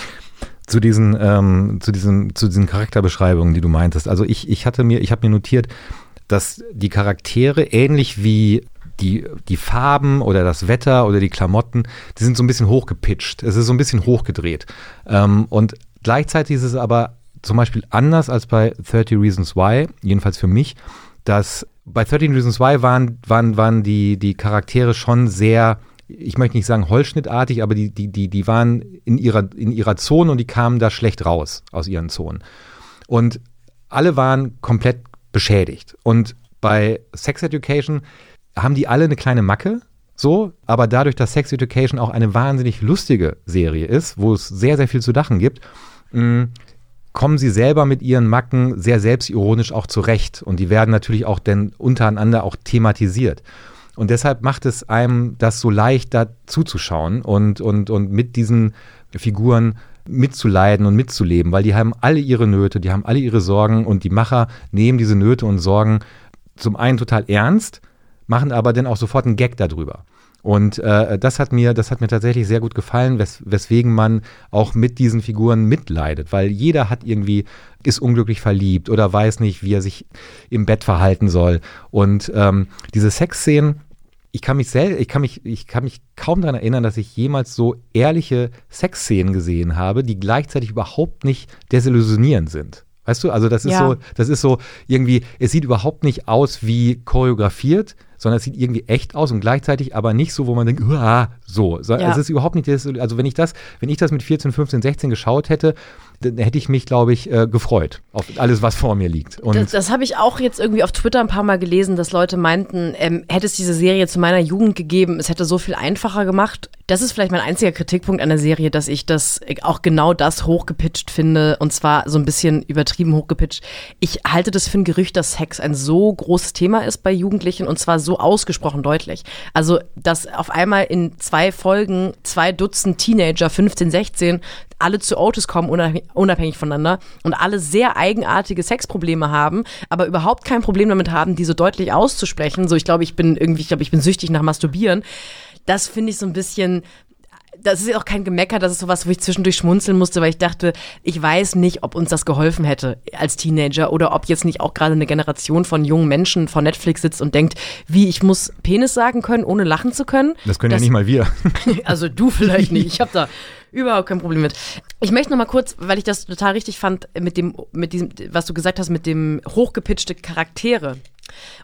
Speaker 2: zu diesen, ähm, zu diesen, zu diesen Charakterbeschreibungen, die du meintest. Also ich, ich hatte mir, ich habe mir notiert, dass die Charaktere ähnlich wie die, die Farben oder das Wetter oder die Klamotten, die sind so ein bisschen hochgepitcht. Es ist so ein bisschen hochgedreht. Ähm, und gleichzeitig ist es aber zum Beispiel anders als bei 30 Reasons Why, jedenfalls für mich, dass bei 13 Reasons Why waren, waren, waren die, die Charaktere schon sehr ich möchte nicht sagen holzschnittartig, aber die, die, die, die waren in ihrer, in ihrer Zone und die kamen da schlecht raus aus ihren Zonen. Und alle waren komplett beschädigt. Und bei Sex Education haben die alle eine kleine Macke, so, aber dadurch, dass Sex Education auch eine wahnsinnig lustige Serie ist, wo es sehr, sehr viel zu lachen gibt, mh, mm, kommen sie selber mit ihren Macken sehr selbstironisch auch zurecht. Und die werden natürlich auch denn untereinander auch thematisiert. Und deshalb macht es einem das so leicht, da zuzuschauen und, und, und mit diesen Figuren mitzuleiden und mitzuleben, weil die haben alle ihre Nöte, die haben alle ihre Sorgen und die Macher nehmen diese Nöte und Sorgen zum einen total ernst, machen aber dann auch sofort einen Gag darüber. Und äh, das hat mir, das hat mir tatsächlich sehr gut gefallen, wes weswegen man auch mit diesen Figuren mitleidet, weil jeder hat irgendwie ist unglücklich verliebt oder weiß nicht, wie er sich im Bett verhalten soll. Und ähm, diese Sexszenen, ich kann mich sel ich kann mich, ich kann mich kaum daran erinnern, dass ich jemals so ehrliche Sexszenen gesehen habe, die gleichzeitig überhaupt nicht desillusionierend sind. Weißt du, also das ist ja. so, das ist so irgendwie, es sieht überhaupt nicht aus wie choreografiert, sondern es sieht irgendwie echt aus und gleichzeitig aber nicht so, wo man denkt, ah, so. Ja. Es ist überhaupt nicht, also wenn ich das, wenn ich das mit 14, 15, 16 geschaut hätte, dann hätte ich mich, glaube ich, äh, gefreut auf alles, was vor mir liegt.
Speaker 1: Und das, das habe ich auch jetzt irgendwie auf Twitter ein paar Mal gelesen, dass Leute meinten, ähm, hätte es diese Serie zu meiner Jugend gegeben, es hätte so viel einfacher gemacht. Das ist vielleicht mein einziger Kritikpunkt an der Serie, dass ich das äh, auch genau das hochgepitcht finde und zwar so ein bisschen übertrieben hochgepitcht. Ich halte das für ein Gerücht, dass Sex ein so großes Thema ist bei Jugendlichen und zwar so ausgesprochen deutlich. Also, dass auf einmal in zwei Folgen zwei Dutzend Teenager, 15, 16, alle zu Otis kommen, unabhängig voneinander und alle sehr eigenartige Sexprobleme haben, aber überhaupt kein Problem damit haben, die so deutlich auszusprechen. So, ich glaube, ich bin irgendwie, ich glaube, ich bin süchtig nach Masturbieren. Das finde ich so ein bisschen, das ist ja auch kein Gemecker, das ist sowas, wo ich zwischendurch schmunzeln musste, weil ich dachte, ich weiß nicht, ob uns das geholfen hätte als Teenager oder ob jetzt nicht auch gerade eine Generation von jungen Menschen vor Netflix sitzt und denkt, wie ich muss Penis sagen können, ohne lachen zu können.
Speaker 2: Das können das, ja nicht mal wir.
Speaker 1: also du vielleicht nicht. Ich habe da Überhaupt kein Problem mit. Ich möchte noch mal kurz, weil ich das total richtig fand, mit dem, mit diesem, was du gesagt hast, mit dem hochgepitchte Charaktere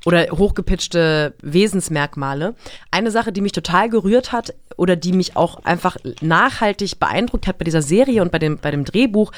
Speaker 1: oder hochgepitchte Wesensmerkmale. Eine Sache, die mich total gerührt hat oder die mich auch einfach nachhaltig beeindruckt hat bei dieser Serie und bei dem, bei dem Drehbuch,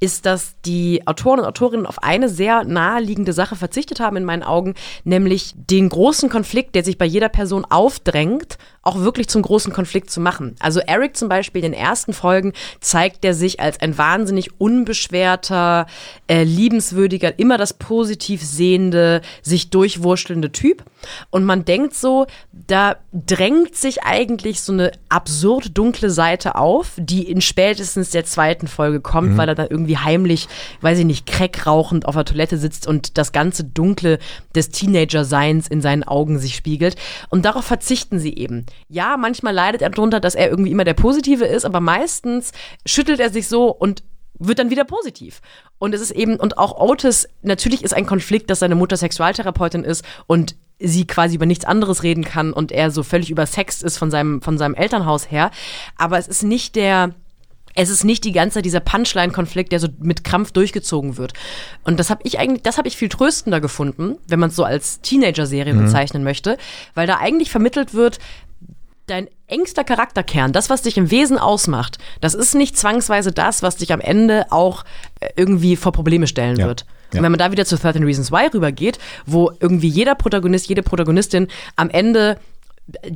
Speaker 1: ist, dass die Autoren und Autorinnen auf eine sehr naheliegende Sache verzichtet haben in meinen Augen, nämlich den großen Konflikt, der sich bei jeder Person aufdrängt, auch wirklich zum großen Konflikt zu machen. Also Eric zum Beispiel in den ersten Folgen zeigt er sich als ein wahnsinnig unbeschwerter, äh, liebenswürdiger, immer das positiv sehende, sich durchwurschtelnde Typ. Und man denkt so, da drängt sich eigentlich so eine absurd dunkle Seite auf, die in spätestens der zweiten Folge kommt, mhm. weil er dann irgendwie heimlich, weiß ich nicht, crack rauchend auf der Toilette sitzt und das ganze Dunkle des Teenager-Seins in seinen Augen sich spiegelt. Und darauf verzichten sie eben ja, manchmal leidet er darunter, dass er irgendwie immer der Positive ist, aber meistens schüttelt er sich so und wird dann wieder positiv. Und es ist eben, und auch Otis, natürlich ist ein Konflikt, dass seine Mutter Sexualtherapeutin ist und sie quasi über nichts anderes reden kann und er so völlig übersext ist von seinem, von seinem Elternhaus her. Aber es ist nicht der, es ist nicht die ganze Zeit dieser Punchline-Konflikt, der so mit Krampf durchgezogen wird. Und das habe ich eigentlich, das habe ich viel tröstender gefunden, wenn man es so als Teenager-Serie mhm. bezeichnen möchte, weil da eigentlich vermittelt wird, dein engster Charakterkern, das, was dich im Wesen ausmacht, das ist nicht zwangsweise das, was dich am Ende auch äh, irgendwie vor Probleme stellen ja. wird. Und wenn man da wieder zu 13 Reasons Why rübergeht, wo irgendwie jeder Protagonist, jede Protagonistin am Ende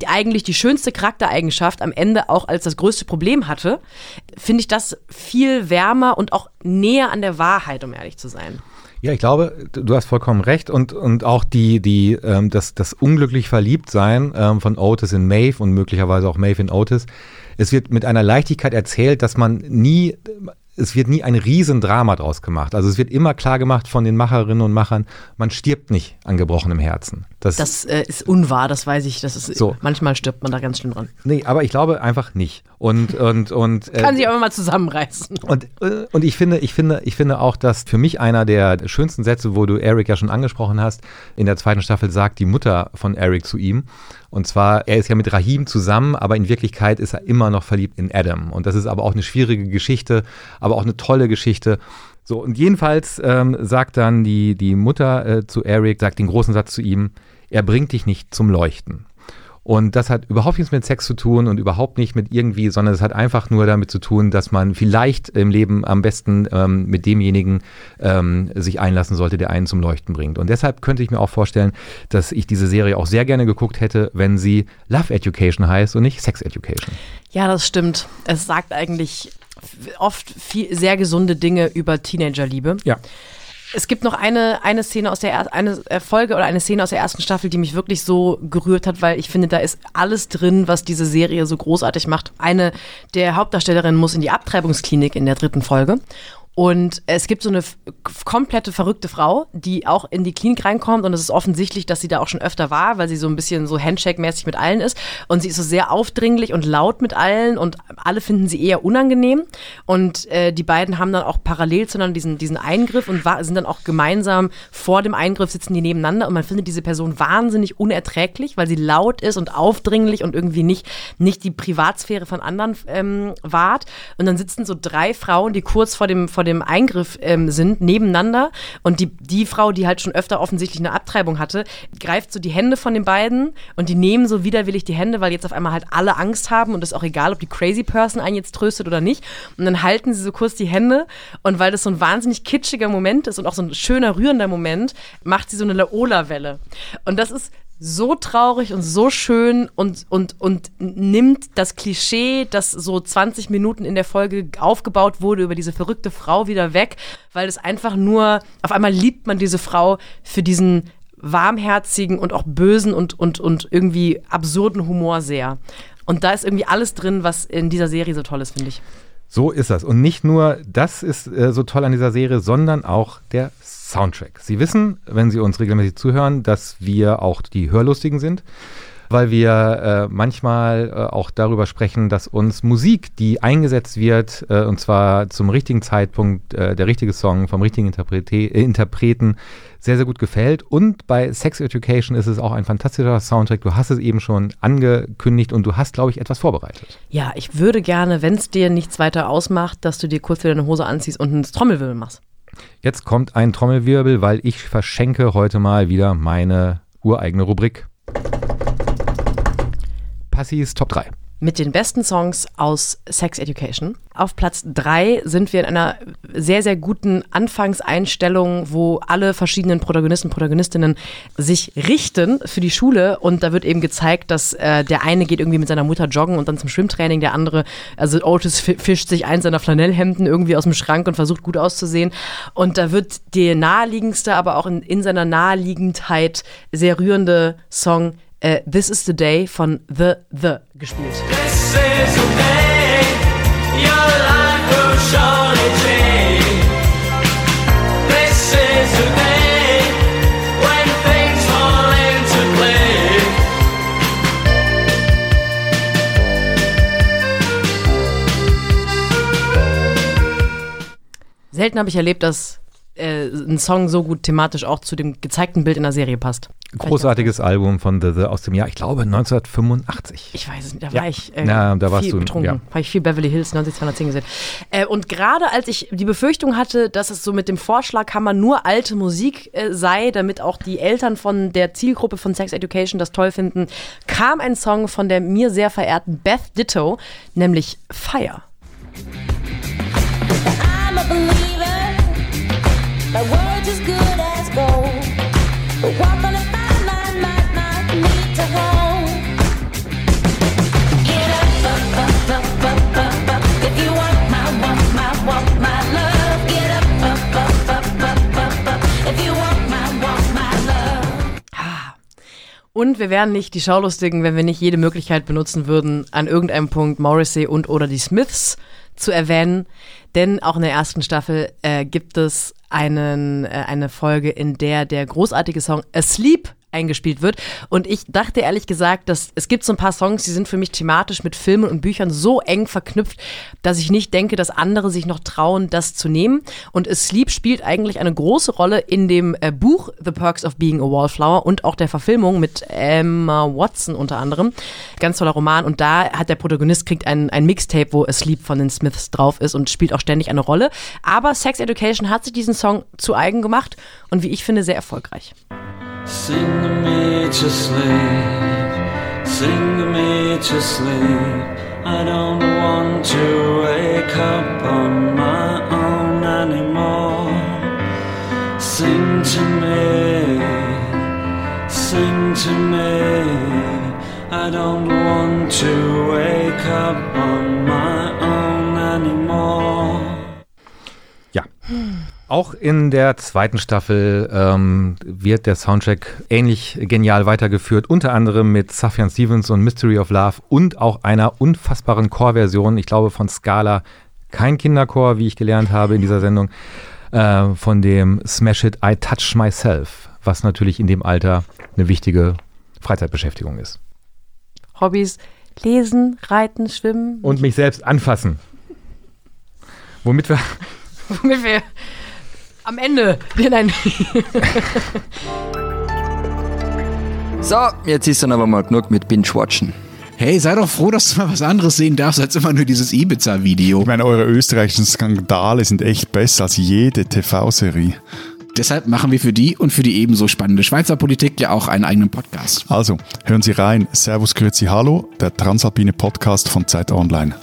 Speaker 1: eigentlich die schönste Charaktereigenschaft am Ende auch als das größte Problem hatte, finde ich das viel wärmer und auch näher an der Wahrheit, um ehrlich zu sein.
Speaker 2: Ja, ich glaube, du hast vollkommen recht und, und auch die, die, ähm, das, das unglücklich Verliebtsein ähm, von Otis in Maeve und möglicherweise auch Maeve in Otis. Es wird mit einer Leichtigkeit erzählt, dass man nie, es wird nie ein Riesendrama draus gemacht. Also es wird immer klar gemacht von den Macherinnen und Machern, man stirbt nicht an gebrochenem Herzen.
Speaker 1: Das, das äh, ist unwahr, das weiß ich. Das ist, so. Manchmal stirbt man da ganz schön dran.
Speaker 2: Nee, aber ich glaube einfach nicht. Und, und, und,
Speaker 1: äh, Kann sich aber mal zusammenreißen.
Speaker 2: Und, äh, und ich finde, ich finde, ich finde auch, dass für mich einer der schönsten Sätze, wo du Eric ja schon angesprochen hast, in der zweiten Staffel sagt die Mutter von Eric zu ihm. Und zwar, er ist ja mit Rahim zusammen, aber in Wirklichkeit ist er immer noch verliebt in Adam. Und das ist aber auch eine schwierige Geschichte, aber auch eine tolle Geschichte. So, und jedenfalls ähm, sagt dann die, die Mutter äh, zu Eric, sagt den großen Satz zu ihm, er bringt dich nicht zum Leuchten. Und das hat überhaupt nichts mit Sex zu tun und überhaupt nicht mit irgendwie, sondern es hat einfach nur damit zu tun, dass man vielleicht im Leben am besten ähm, mit demjenigen ähm, sich einlassen sollte, der einen zum Leuchten bringt. Und deshalb könnte ich mir auch vorstellen, dass ich diese Serie auch sehr gerne geguckt hätte, wenn sie Love Education heißt und nicht Sex Education.
Speaker 1: Ja, das stimmt. Es sagt eigentlich oft viel, sehr gesunde Dinge über Teenagerliebe.
Speaker 2: Ja.
Speaker 1: Es gibt noch eine, eine Szene aus der eine Folge oder eine Szene aus der ersten Staffel, die mich wirklich so gerührt hat, weil ich finde, da ist alles drin, was diese Serie so großartig macht. Eine der Hauptdarstellerinnen muss in die Abtreibungsklinik in der dritten Folge und es gibt so eine komplette verrückte Frau, die auch in die Klinik reinkommt und es ist offensichtlich, dass sie da auch schon öfter war, weil sie so ein bisschen so Handshake-mäßig mit allen ist. Und sie ist so sehr aufdringlich und laut mit allen und alle finden sie eher unangenehm. Und äh, die beiden haben dann auch parallel zueinander diesen, diesen Eingriff und sind dann auch gemeinsam vor dem Eingriff sitzen die nebeneinander und man findet diese Person wahnsinnig unerträglich, weil sie laut ist und aufdringlich und irgendwie nicht, nicht die Privatsphäre von anderen ähm, wahrt. Und dann sitzen so drei Frauen, die kurz vor dem, vor vor dem Eingriff ähm, sind, nebeneinander. Und die, die Frau, die halt schon öfter offensichtlich eine Abtreibung hatte, greift so die Hände von den beiden und die nehmen so widerwillig die Hände, weil jetzt auf einmal halt alle Angst haben und es ist auch egal, ob die Crazy Person einen jetzt tröstet oder nicht. Und dann halten sie so kurz die Hände und weil das so ein wahnsinnig kitschiger Moment ist und auch so ein schöner, rührender Moment, macht sie so eine Laola-Welle. Und das ist so traurig und so schön und, und, und nimmt das Klischee, das so 20 Minuten in der Folge aufgebaut wurde über diese verrückte Frau wieder weg, weil es einfach nur, auf einmal liebt man diese Frau für diesen warmherzigen und auch bösen und, und, und irgendwie absurden Humor sehr. Und da ist irgendwie alles drin, was in dieser Serie so toll ist, finde ich.
Speaker 2: So ist das. Und nicht nur das ist äh, so toll an dieser Serie, sondern auch der Soundtrack. Sie wissen, wenn Sie uns regelmäßig zuhören, dass wir auch die Hörlustigen sind, weil wir äh, manchmal äh, auch darüber sprechen, dass uns Musik, die eingesetzt wird, äh, und zwar zum richtigen Zeitpunkt, äh, der richtige Song vom richtigen Interprete äh, Interpreten, sehr, sehr gut gefällt. Und bei Sex Education ist es auch ein fantastischer Soundtrack. Du hast es eben schon angekündigt und du hast, glaube ich, etwas vorbereitet.
Speaker 1: Ja, ich würde gerne, wenn es dir nichts weiter ausmacht, dass du dir kurz wieder eine Hose anziehst und ein Trommelwirbel machst.
Speaker 2: Jetzt kommt ein Trommelwirbel, weil ich verschenke heute mal wieder meine ureigene Rubrik. Passis Top 3
Speaker 1: mit den besten Songs aus Sex Education. Auf Platz 3 sind wir in einer sehr, sehr guten Anfangseinstellung, wo alle verschiedenen Protagonisten Protagonistinnen sich richten für die Schule. Und da wird eben gezeigt, dass äh, der eine geht irgendwie mit seiner Mutter joggen und dann zum Schwimmtraining, der andere, also Otis fischt sich eins seiner Flanellhemden irgendwie aus dem Schrank und versucht gut auszusehen. Und da wird der naheliegendste, aber auch in, in seiner Naheliegendheit sehr rührende Song äh, This is the Day von The The gespielt. This is the day your life will surely change. This is the day when things fall into play. Selten habe ich erlebt, dass äh, ein Song so gut thematisch auch zu dem gezeigten Bild in der Serie passt.
Speaker 2: Großartiges Album von The The aus dem Jahr, ich glaube 1985.
Speaker 1: Ich weiß es nicht, da war ich
Speaker 2: äh, ja, da warst
Speaker 1: viel
Speaker 2: du,
Speaker 1: betrunken. Ja. Habe ich viel Beverly Hills 90210 gesehen. Äh, und gerade als ich die Befürchtung hatte, dass es so mit dem Vorschlaghammer nur alte Musik äh, sei, damit auch die Eltern von der Zielgruppe von Sex Education das toll finden, kam ein Song von der mir sehr verehrten Beth Ditto, nämlich Fire. Und wir wären nicht die Schaulustigen, wenn wir nicht jede Möglichkeit benutzen würden, an irgendeinem Punkt Morrissey und oder die Smiths zu erwähnen. Denn auch in der ersten Staffel äh, gibt es einen, äh, eine Folge, in der der großartige Song Asleep eingespielt wird. Und ich dachte ehrlich gesagt, dass es gibt so ein paar Songs, die sind für mich thematisch mit Filmen und Büchern so eng verknüpft, dass ich nicht denke, dass andere sich noch trauen, das zu nehmen. Und Sleep spielt eigentlich eine große Rolle in dem äh, Buch The Perks of Being a Wallflower und auch der Verfilmung mit Emma Watson unter anderem. Ganz toller Roman. Und da hat der Protagonist kriegt ein, ein Mixtape, wo Asleep von den Smiths drauf ist und spielt auch ständig eine Rolle. Aber Sex Education hat sich diesen Song zu eigen gemacht und wie ich finde, sehr erfolgreich. Sing me to sleep, sing me to sleep. I don't want to wake up on my own anymore. Sing to me, sing to me. I don't want to wake up Auch in der zweiten Staffel ähm, wird der Soundtrack ähnlich genial weitergeführt, unter anderem mit Sufjan Stevens und Mystery of Love und auch einer unfassbaren Chorversion, ich glaube von Scala, kein Kinderchor, wie ich gelernt habe in dieser Sendung, äh, von dem Smash It I Touch Myself, was natürlich in dem Alter eine wichtige Freizeitbeschäftigung ist. Hobbys, lesen, reiten, schwimmen.
Speaker 2: Und mich selbst anfassen. Womit wir
Speaker 1: womit wir am Ende. Nein.
Speaker 3: so, jetzt ist dann aber mal genug mit Binge-Watchen. Hey, sei doch froh, dass du mal was anderes sehen darfst als immer nur dieses Ibiza-Video.
Speaker 4: Ich meine, eure österreichischen Skandale sind echt besser als jede TV-Serie.
Speaker 3: Deshalb machen wir für die und für die ebenso spannende Schweizer Politik ja auch einen eigenen Podcast.
Speaker 4: Also, hören Sie rein. Servus, Grüezi, Hallo, der Transalpine Podcast von Zeit Online.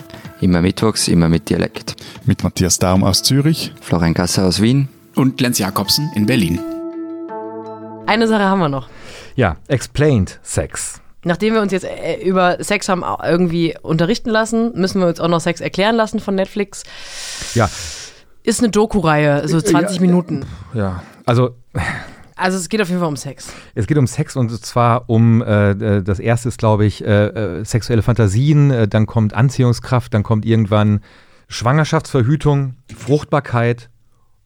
Speaker 5: Immer mittwochs, immer mit Dialekt.
Speaker 4: Mit Matthias Daum aus Zürich.
Speaker 5: Florian Gasser aus Wien.
Speaker 3: Und Lenz Jakobsen in Berlin.
Speaker 1: Eine Sache haben wir noch.
Speaker 2: Ja, Explained Sex.
Speaker 1: Nachdem wir uns jetzt äh, über Sex haben irgendwie unterrichten lassen, müssen wir uns auch noch Sex erklären lassen von Netflix.
Speaker 2: Ja,
Speaker 1: Ist eine Doku-Reihe, so 20 Minuten.
Speaker 2: ja. Also
Speaker 1: Also es geht auf jeden Fall um Sex.
Speaker 2: Es geht um Sex und zwar um, äh, äh, das erste ist, glaube ich, äh, äh, sexuelle Fantasien, äh, dann kommt Anziehungskraft, dann kommt irgendwann Schwangerschaftsverhütung, Fruchtbarkeit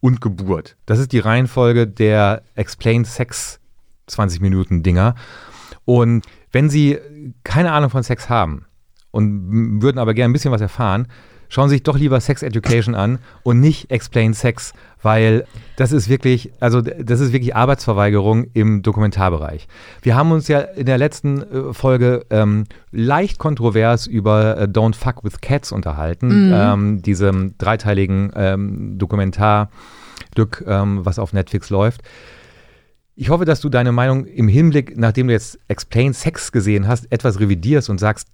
Speaker 2: und Geburt. Das ist die Reihenfolge der Explained Sex 20 Minuten Dinger. Und wenn Sie keine Ahnung von Sex haben und würden aber gerne ein bisschen was erfahren, schauen Sie sich doch lieber Sex Education an und nicht Explain Sex, weil das ist wirklich, also das ist wirklich Arbeitsverweigerung im Dokumentarbereich. Wir haben uns ja in der letzten äh, Folge ähm, leicht kontrovers über äh, Don't Fuck with Cats unterhalten, ähm, diesem dreiteiligen ähm, Dokumentarstück, ähm, was auf Netflix läuft. Ich hoffe, dass du deine Meinung im Hinblick, nachdem du jetzt Explain Sex gesehen hast, etwas revidierst und sagst,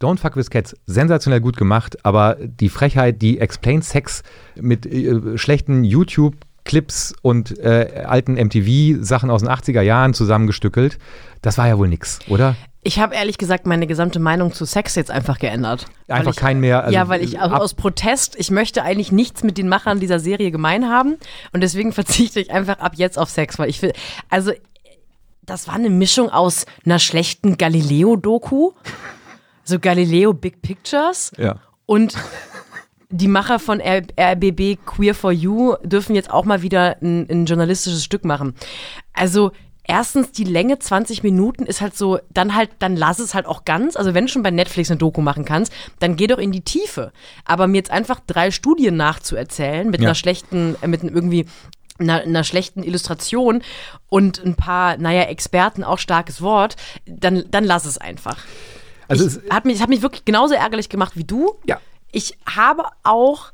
Speaker 2: Don't Fuck with Cats, sensationell gut gemacht, aber die Frechheit, die Explain Sex mit äh, schlechten YouTube-Clips und äh, alten MTV-Sachen aus den 80er Jahren zusammengestückelt, das war ja wohl nix, oder?
Speaker 1: Ich habe ehrlich gesagt meine gesamte Meinung zu Sex jetzt einfach geändert.
Speaker 2: Einfach
Speaker 1: ich,
Speaker 2: kein mehr. also,
Speaker 1: ja, weil ich aus Protest, ich möchte eigentlich nichts mit den Machern dieser Serie gemein haben und deswegen verzichte ich einfach ab jetzt auf Sex, weil ich will, also das war eine Mischung aus einer schlechten Galileo-Doku, so Galileo Big Pictures
Speaker 2: Ja.
Speaker 1: und die Macher von R RBB Queer for You dürfen jetzt auch mal wieder ein, ein journalistisches Stück machen. Also erstens die Länge 20 Minuten ist halt so, dann halt, dann lass es halt auch ganz. Also wenn du schon bei Netflix eine Doku machen kannst, dann geh doch in die Tiefe. Aber mir jetzt einfach drei Studien nachzuerzählen mit
Speaker 2: Ja.
Speaker 1: einer schlechten, mit irgendwie einer, einer schlechten Illustration und ein paar, naja, Experten, auch starkes Wort, dann, dann lass es einfach.
Speaker 2: Also
Speaker 1: ich,
Speaker 2: es-
Speaker 1: hat mich, es hat mich wirklich genauso ärgerlich gemacht wie du.
Speaker 2: Ja.
Speaker 1: Ich habe auch,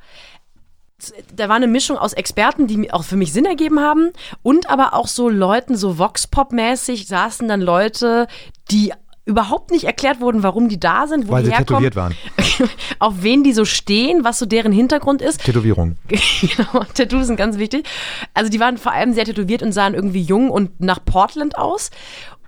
Speaker 1: da war eine Mischung aus Experten, die auch für mich Sinn ergeben haben und aber auch so Leuten, so Vox-Pop-mäßig saßen dann Leute, die überhaupt nicht erklärt wurden, warum die da sind, wo
Speaker 2: Weil
Speaker 1: die
Speaker 2: sie
Speaker 1: herkommen,
Speaker 2: tätowiert waren.
Speaker 1: auf wen die so stehen, was so deren Hintergrund ist.
Speaker 2: Tätowierung.
Speaker 1: genau, Tattoos sind ganz wichtig. Also die waren vor allem sehr tätowiert und sahen irgendwie jung und nach Portland aus.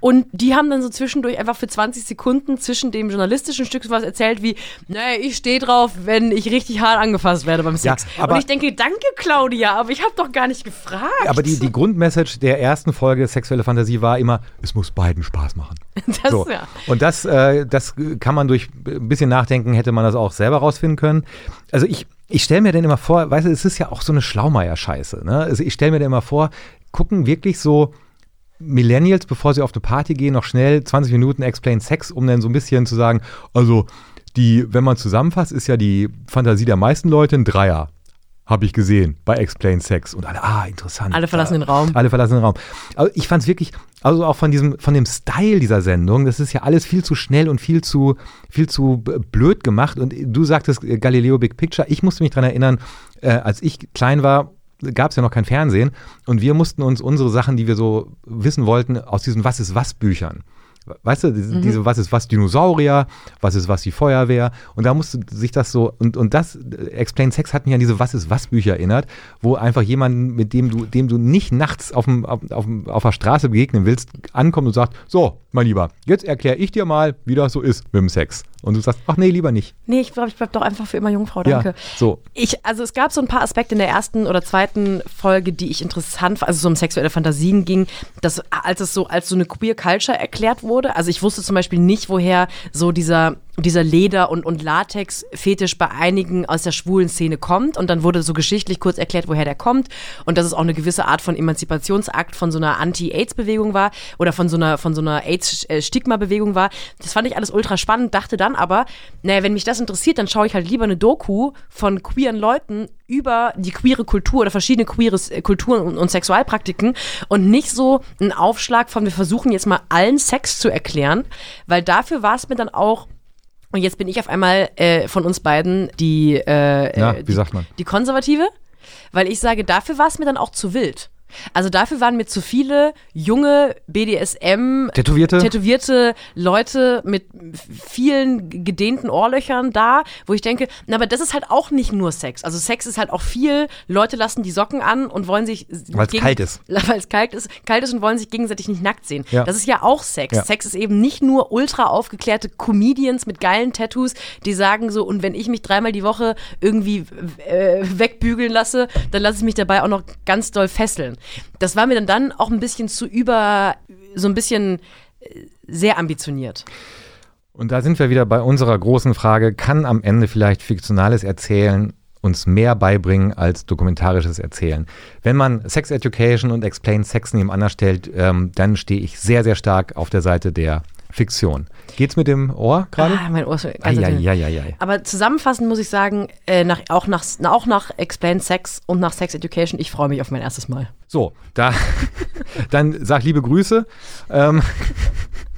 Speaker 1: Und die haben dann so zwischendurch einfach für 20 Sekunden zwischen dem journalistischen Stück was erzählt wie, naja, ich stehe drauf, wenn ich richtig hart angefasst werde beim Sex.
Speaker 2: Ja, aber-
Speaker 1: und ich denke, danke Claudia, aber ich habe doch gar nicht gefragt.
Speaker 2: Aber die, die Grundmessage der ersten Folge Sexuelle Fantasie war immer, es muss beiden Spaß machen.
Speaker 1: Das,
Speaker 2: So.
Speaker 1: ja.
Speaker 2: Und das, äh, das kann man durch ein bisschen Nachdenken, hätte man das auch selber rausfinden können. Also ich, ich stelle mir dann immer vor, weißt du, es ist ja auch so eine Schlaumeier-Scheiße. Ne? Also ich stelle mir dann immer vor, gucken wirklich so Millennials, bevor sie auf eine Party gehen, noch schnell 20 Minuten Explain Sex, um dann so ein bisschen zu sagen, also die, wenn man zusammenfasst, ist ja die Fantasie der meisten Leute ein Dreier. Habe ich gesehen bei Explain Sex. Und alle, ah, interessant.
Speaker 1: Alle verlassen den Raum.
Speaker 2: Alle verlassen den Raum. Aber ich fand es wirklich, also auch von diesem, von dem Style dieser Sendung, das ist ja alles viel zu schnell und viel zu, viel zu blöd gemacht. Und du sagtest äh, Galileo Big Picture. Ich musste mich daran erinnern, äh, als ich klein war, gab es ja noch kein Fernsehen und wir mussten uns unsere Sachen, die wir so wissen wollten, aus diesen Was ist was Büchern. Weißt du, diese, diese Was ist was Dinosaurier, was ist was die Feuerwehr und da musste sich das so und, und das äh, Explain Sex hat mich an diese Was ist was Bücher erinnert, wo einfach jemanden, mit dem du dem du nicht nachts auf, dem, auf, auf, auf der Straße begegnen willst, ankommt und sagt, so, mein Lieber, jetzt erkläre ich dir mal, wie das so ist mit dem Sex. Und du sagst, ach nee, lieber nicht.
Speaker 1: Nee, ich glaube, ich bleib doch einfach für immer Jungfrau, danke.
Speaker 2: Ja, so.
Speaker 1: Ich, also es gab so ein paar Aspekte in der ersten oder zweiten Folge, die ich interessant fand, also so um sexuelle Fantasien ging, dass als es so als so eine Queer Culture erklärt wurde, also ich wusste zum Beispiel nicht, woher so dieser dieser Leder- und, und Latex-Fetisch bei einigen aus der schwulen Szene kommt. Und dann wurde so geschichtlich kurz erklärt, woher der kommt. Und dass es auch eine gewisse Art von Emanzipationsakt von so einer Anti-Aids-Bewegung war oder von so einer, von so einer AIDS-Stigma-Bewegung war. Das fand ich alles ultra spannend, dachte dann aber, naja, wenn mich das interessiert, dann schaue ich halt lieber eine Doku von queeren Leuten über die queere Kultur oder verschiedene queere äh, Kulturen und, und Sexualpraktiken und nicht so ein Aufschlag von, wir versuchen jetzt mal allen Sex zu erklären, weil dafür war es mir dann auch Und jetzt bin ich auf einmal äh, von uns beiden die, äh,
Speaker 2: Na,
Speaker 1: äh, die, die Konservative, weil ich sage, dafür war es mir dann auch zu wild. Also dafür waren mir zu viele junge BDSM
Speaker 2: Tätowierte?
Speaker 1: tätowierte Leute mit vielen gedehnten Ohrlöchern da, wo ich denke, na, aber das ist halt auch nicht nur Sex. Also Sex ist halt auch viel, Leute lassen die Socken an und wollen sich
Speaker 2: Weil's
Speaker 1: gegen-
Speaker 2: kalt ist.
Speaker 1: Weil es kalt ist, kalt ist und wollen sich gegenseitig nicht nackt sehen.
Speaker 2: Ja.
Speaker 1: Das ist ja auch Sex.
Speaker 2: Ja.
Speaker 1: Sex ist eben nicht nur ultra aufgeklärte Comedians mit geilen Tattoos, die sagen so, und wenn ich mich dreimal die Woche irgendwie äh, wegbügeln lasse, dann lasse ich mich dabei auch noch ganz doll fesseln. Das war mir dann, dann auch ein bisschen zu über, so ein bisschen äh, sehr ambitioniert.
Speaker 2: Und da sind wir wieder bei unserer großen Frage, kann am Ende vielleicht fiktionales Erzählen uns mehr beibringen als dokumentarisches Erzählen? Wenn man Sex Education und Explain Sex nebeneinander stellt, ähm, dann stehe ich sehr, sehr stark auf der Seite der Fiktion. Geht's mit dem Ohr gerade?
Speaker 1: Ah, mein Ohr ist ganz
Speaker 2: Eieieiei.
Speaker 1: Aber zusammenfassend muss ich sagen, äh, nach, auch, nach, auch nach Explain Sex und nach Sex Education, ich freue mich auf mein erstes Mal.
Speaker 2: So, da, dann sag liebe Grüße. Ähm,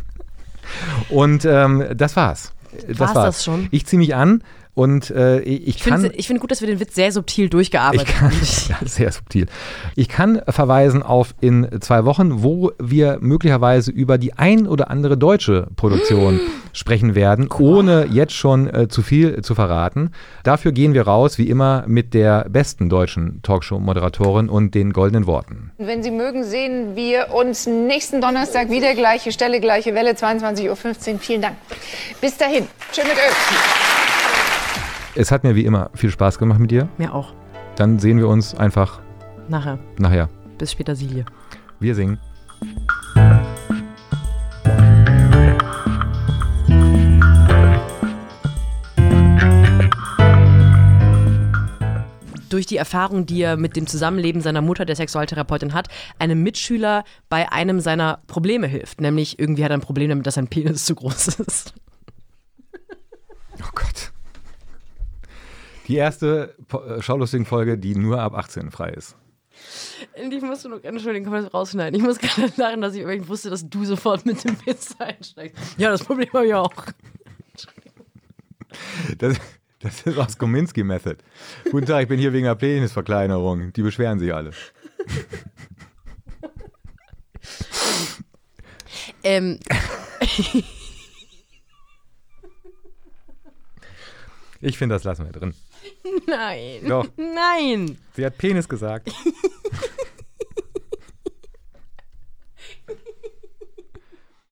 Speaker 2: und ähm, das war's. Das
Speaker 1: War's das schon?
Speaker 2: Ich ziehe mich an und äh, ich,
Speaker 1: Ich
Speaker 2: kann.
Speaker 1: finde ich find gut, dass wir den Witz sehr subtil
Speaker 2: Ich
Speaker 1: durchgearbeitet
Speaker 2: kann,
Speaker 1: haben.
Speaker 2: ja, sehr subtil. Ich kann verweisen auf in zwei Wochen, wo wir möglicherweise über die ein oder andere deutsche Produktion sprechen werden, ohne jetzt schon äh, zu viel zu verraten. Dafür gehen wir raus, wie immer, mit der besten deutschen Talkshow-Moderatorin und den goldenen Worten.
Speaker 6: Wenn Sie mögen, sehen wir uns nächsten Donnerstag wieder. Gleiche Stelle, gleiche Welle, 22.15 Uhr. Vielen Dank. Bis dahin. Tschüss mit Öl.
Speaker 2: Es hat mir wie immer viel Spaß gemacht mit dir.
Speaker 1: Mir auch.
Speaker 2: Dann sehen wir uns einfach
Speaker 1: Nachher.
Speaker 2: nachher.
Speaker 1: Bis später, Silje.
Speaker 2: Wir singen.
Speaker 1: durch die Erfahrung, die er mit dem Zusammenleben seiner Mutter, der Sexualtherapeutin hat, einem Mitschüler bei einem seiner Probleme hilft. Nämlich irgendwie hat er ein Problem damit, dass sein Penis zu groß ist.
Speaker 2: Oh Gott. Die erste äh, Schaulustigen-Folge, die nur ab 18 frei ist.
Speaker 1: Ich muss nur, Entschuldigung, kann man das rausschneiden? Ich muss gerade lachen, dass ich irgendwie wusste, dass du sofort mit dem Witz einsteigst. Ja, das Problem habe ich auch.
Speaker 2: Das, das ist aus Kominski Method. Guten Tag, ich bin hier wegen der Penisverkleinerung. Die beschweren sich alle.
Speaker 1: Ähm,
Speaker 2: Ich finde, das lassen wir drin.
Speaker 1: Nein.
Speaker 2: Doch.
Speaker 1: Nein.
Speaker 2: Sie hat Penis gesagt.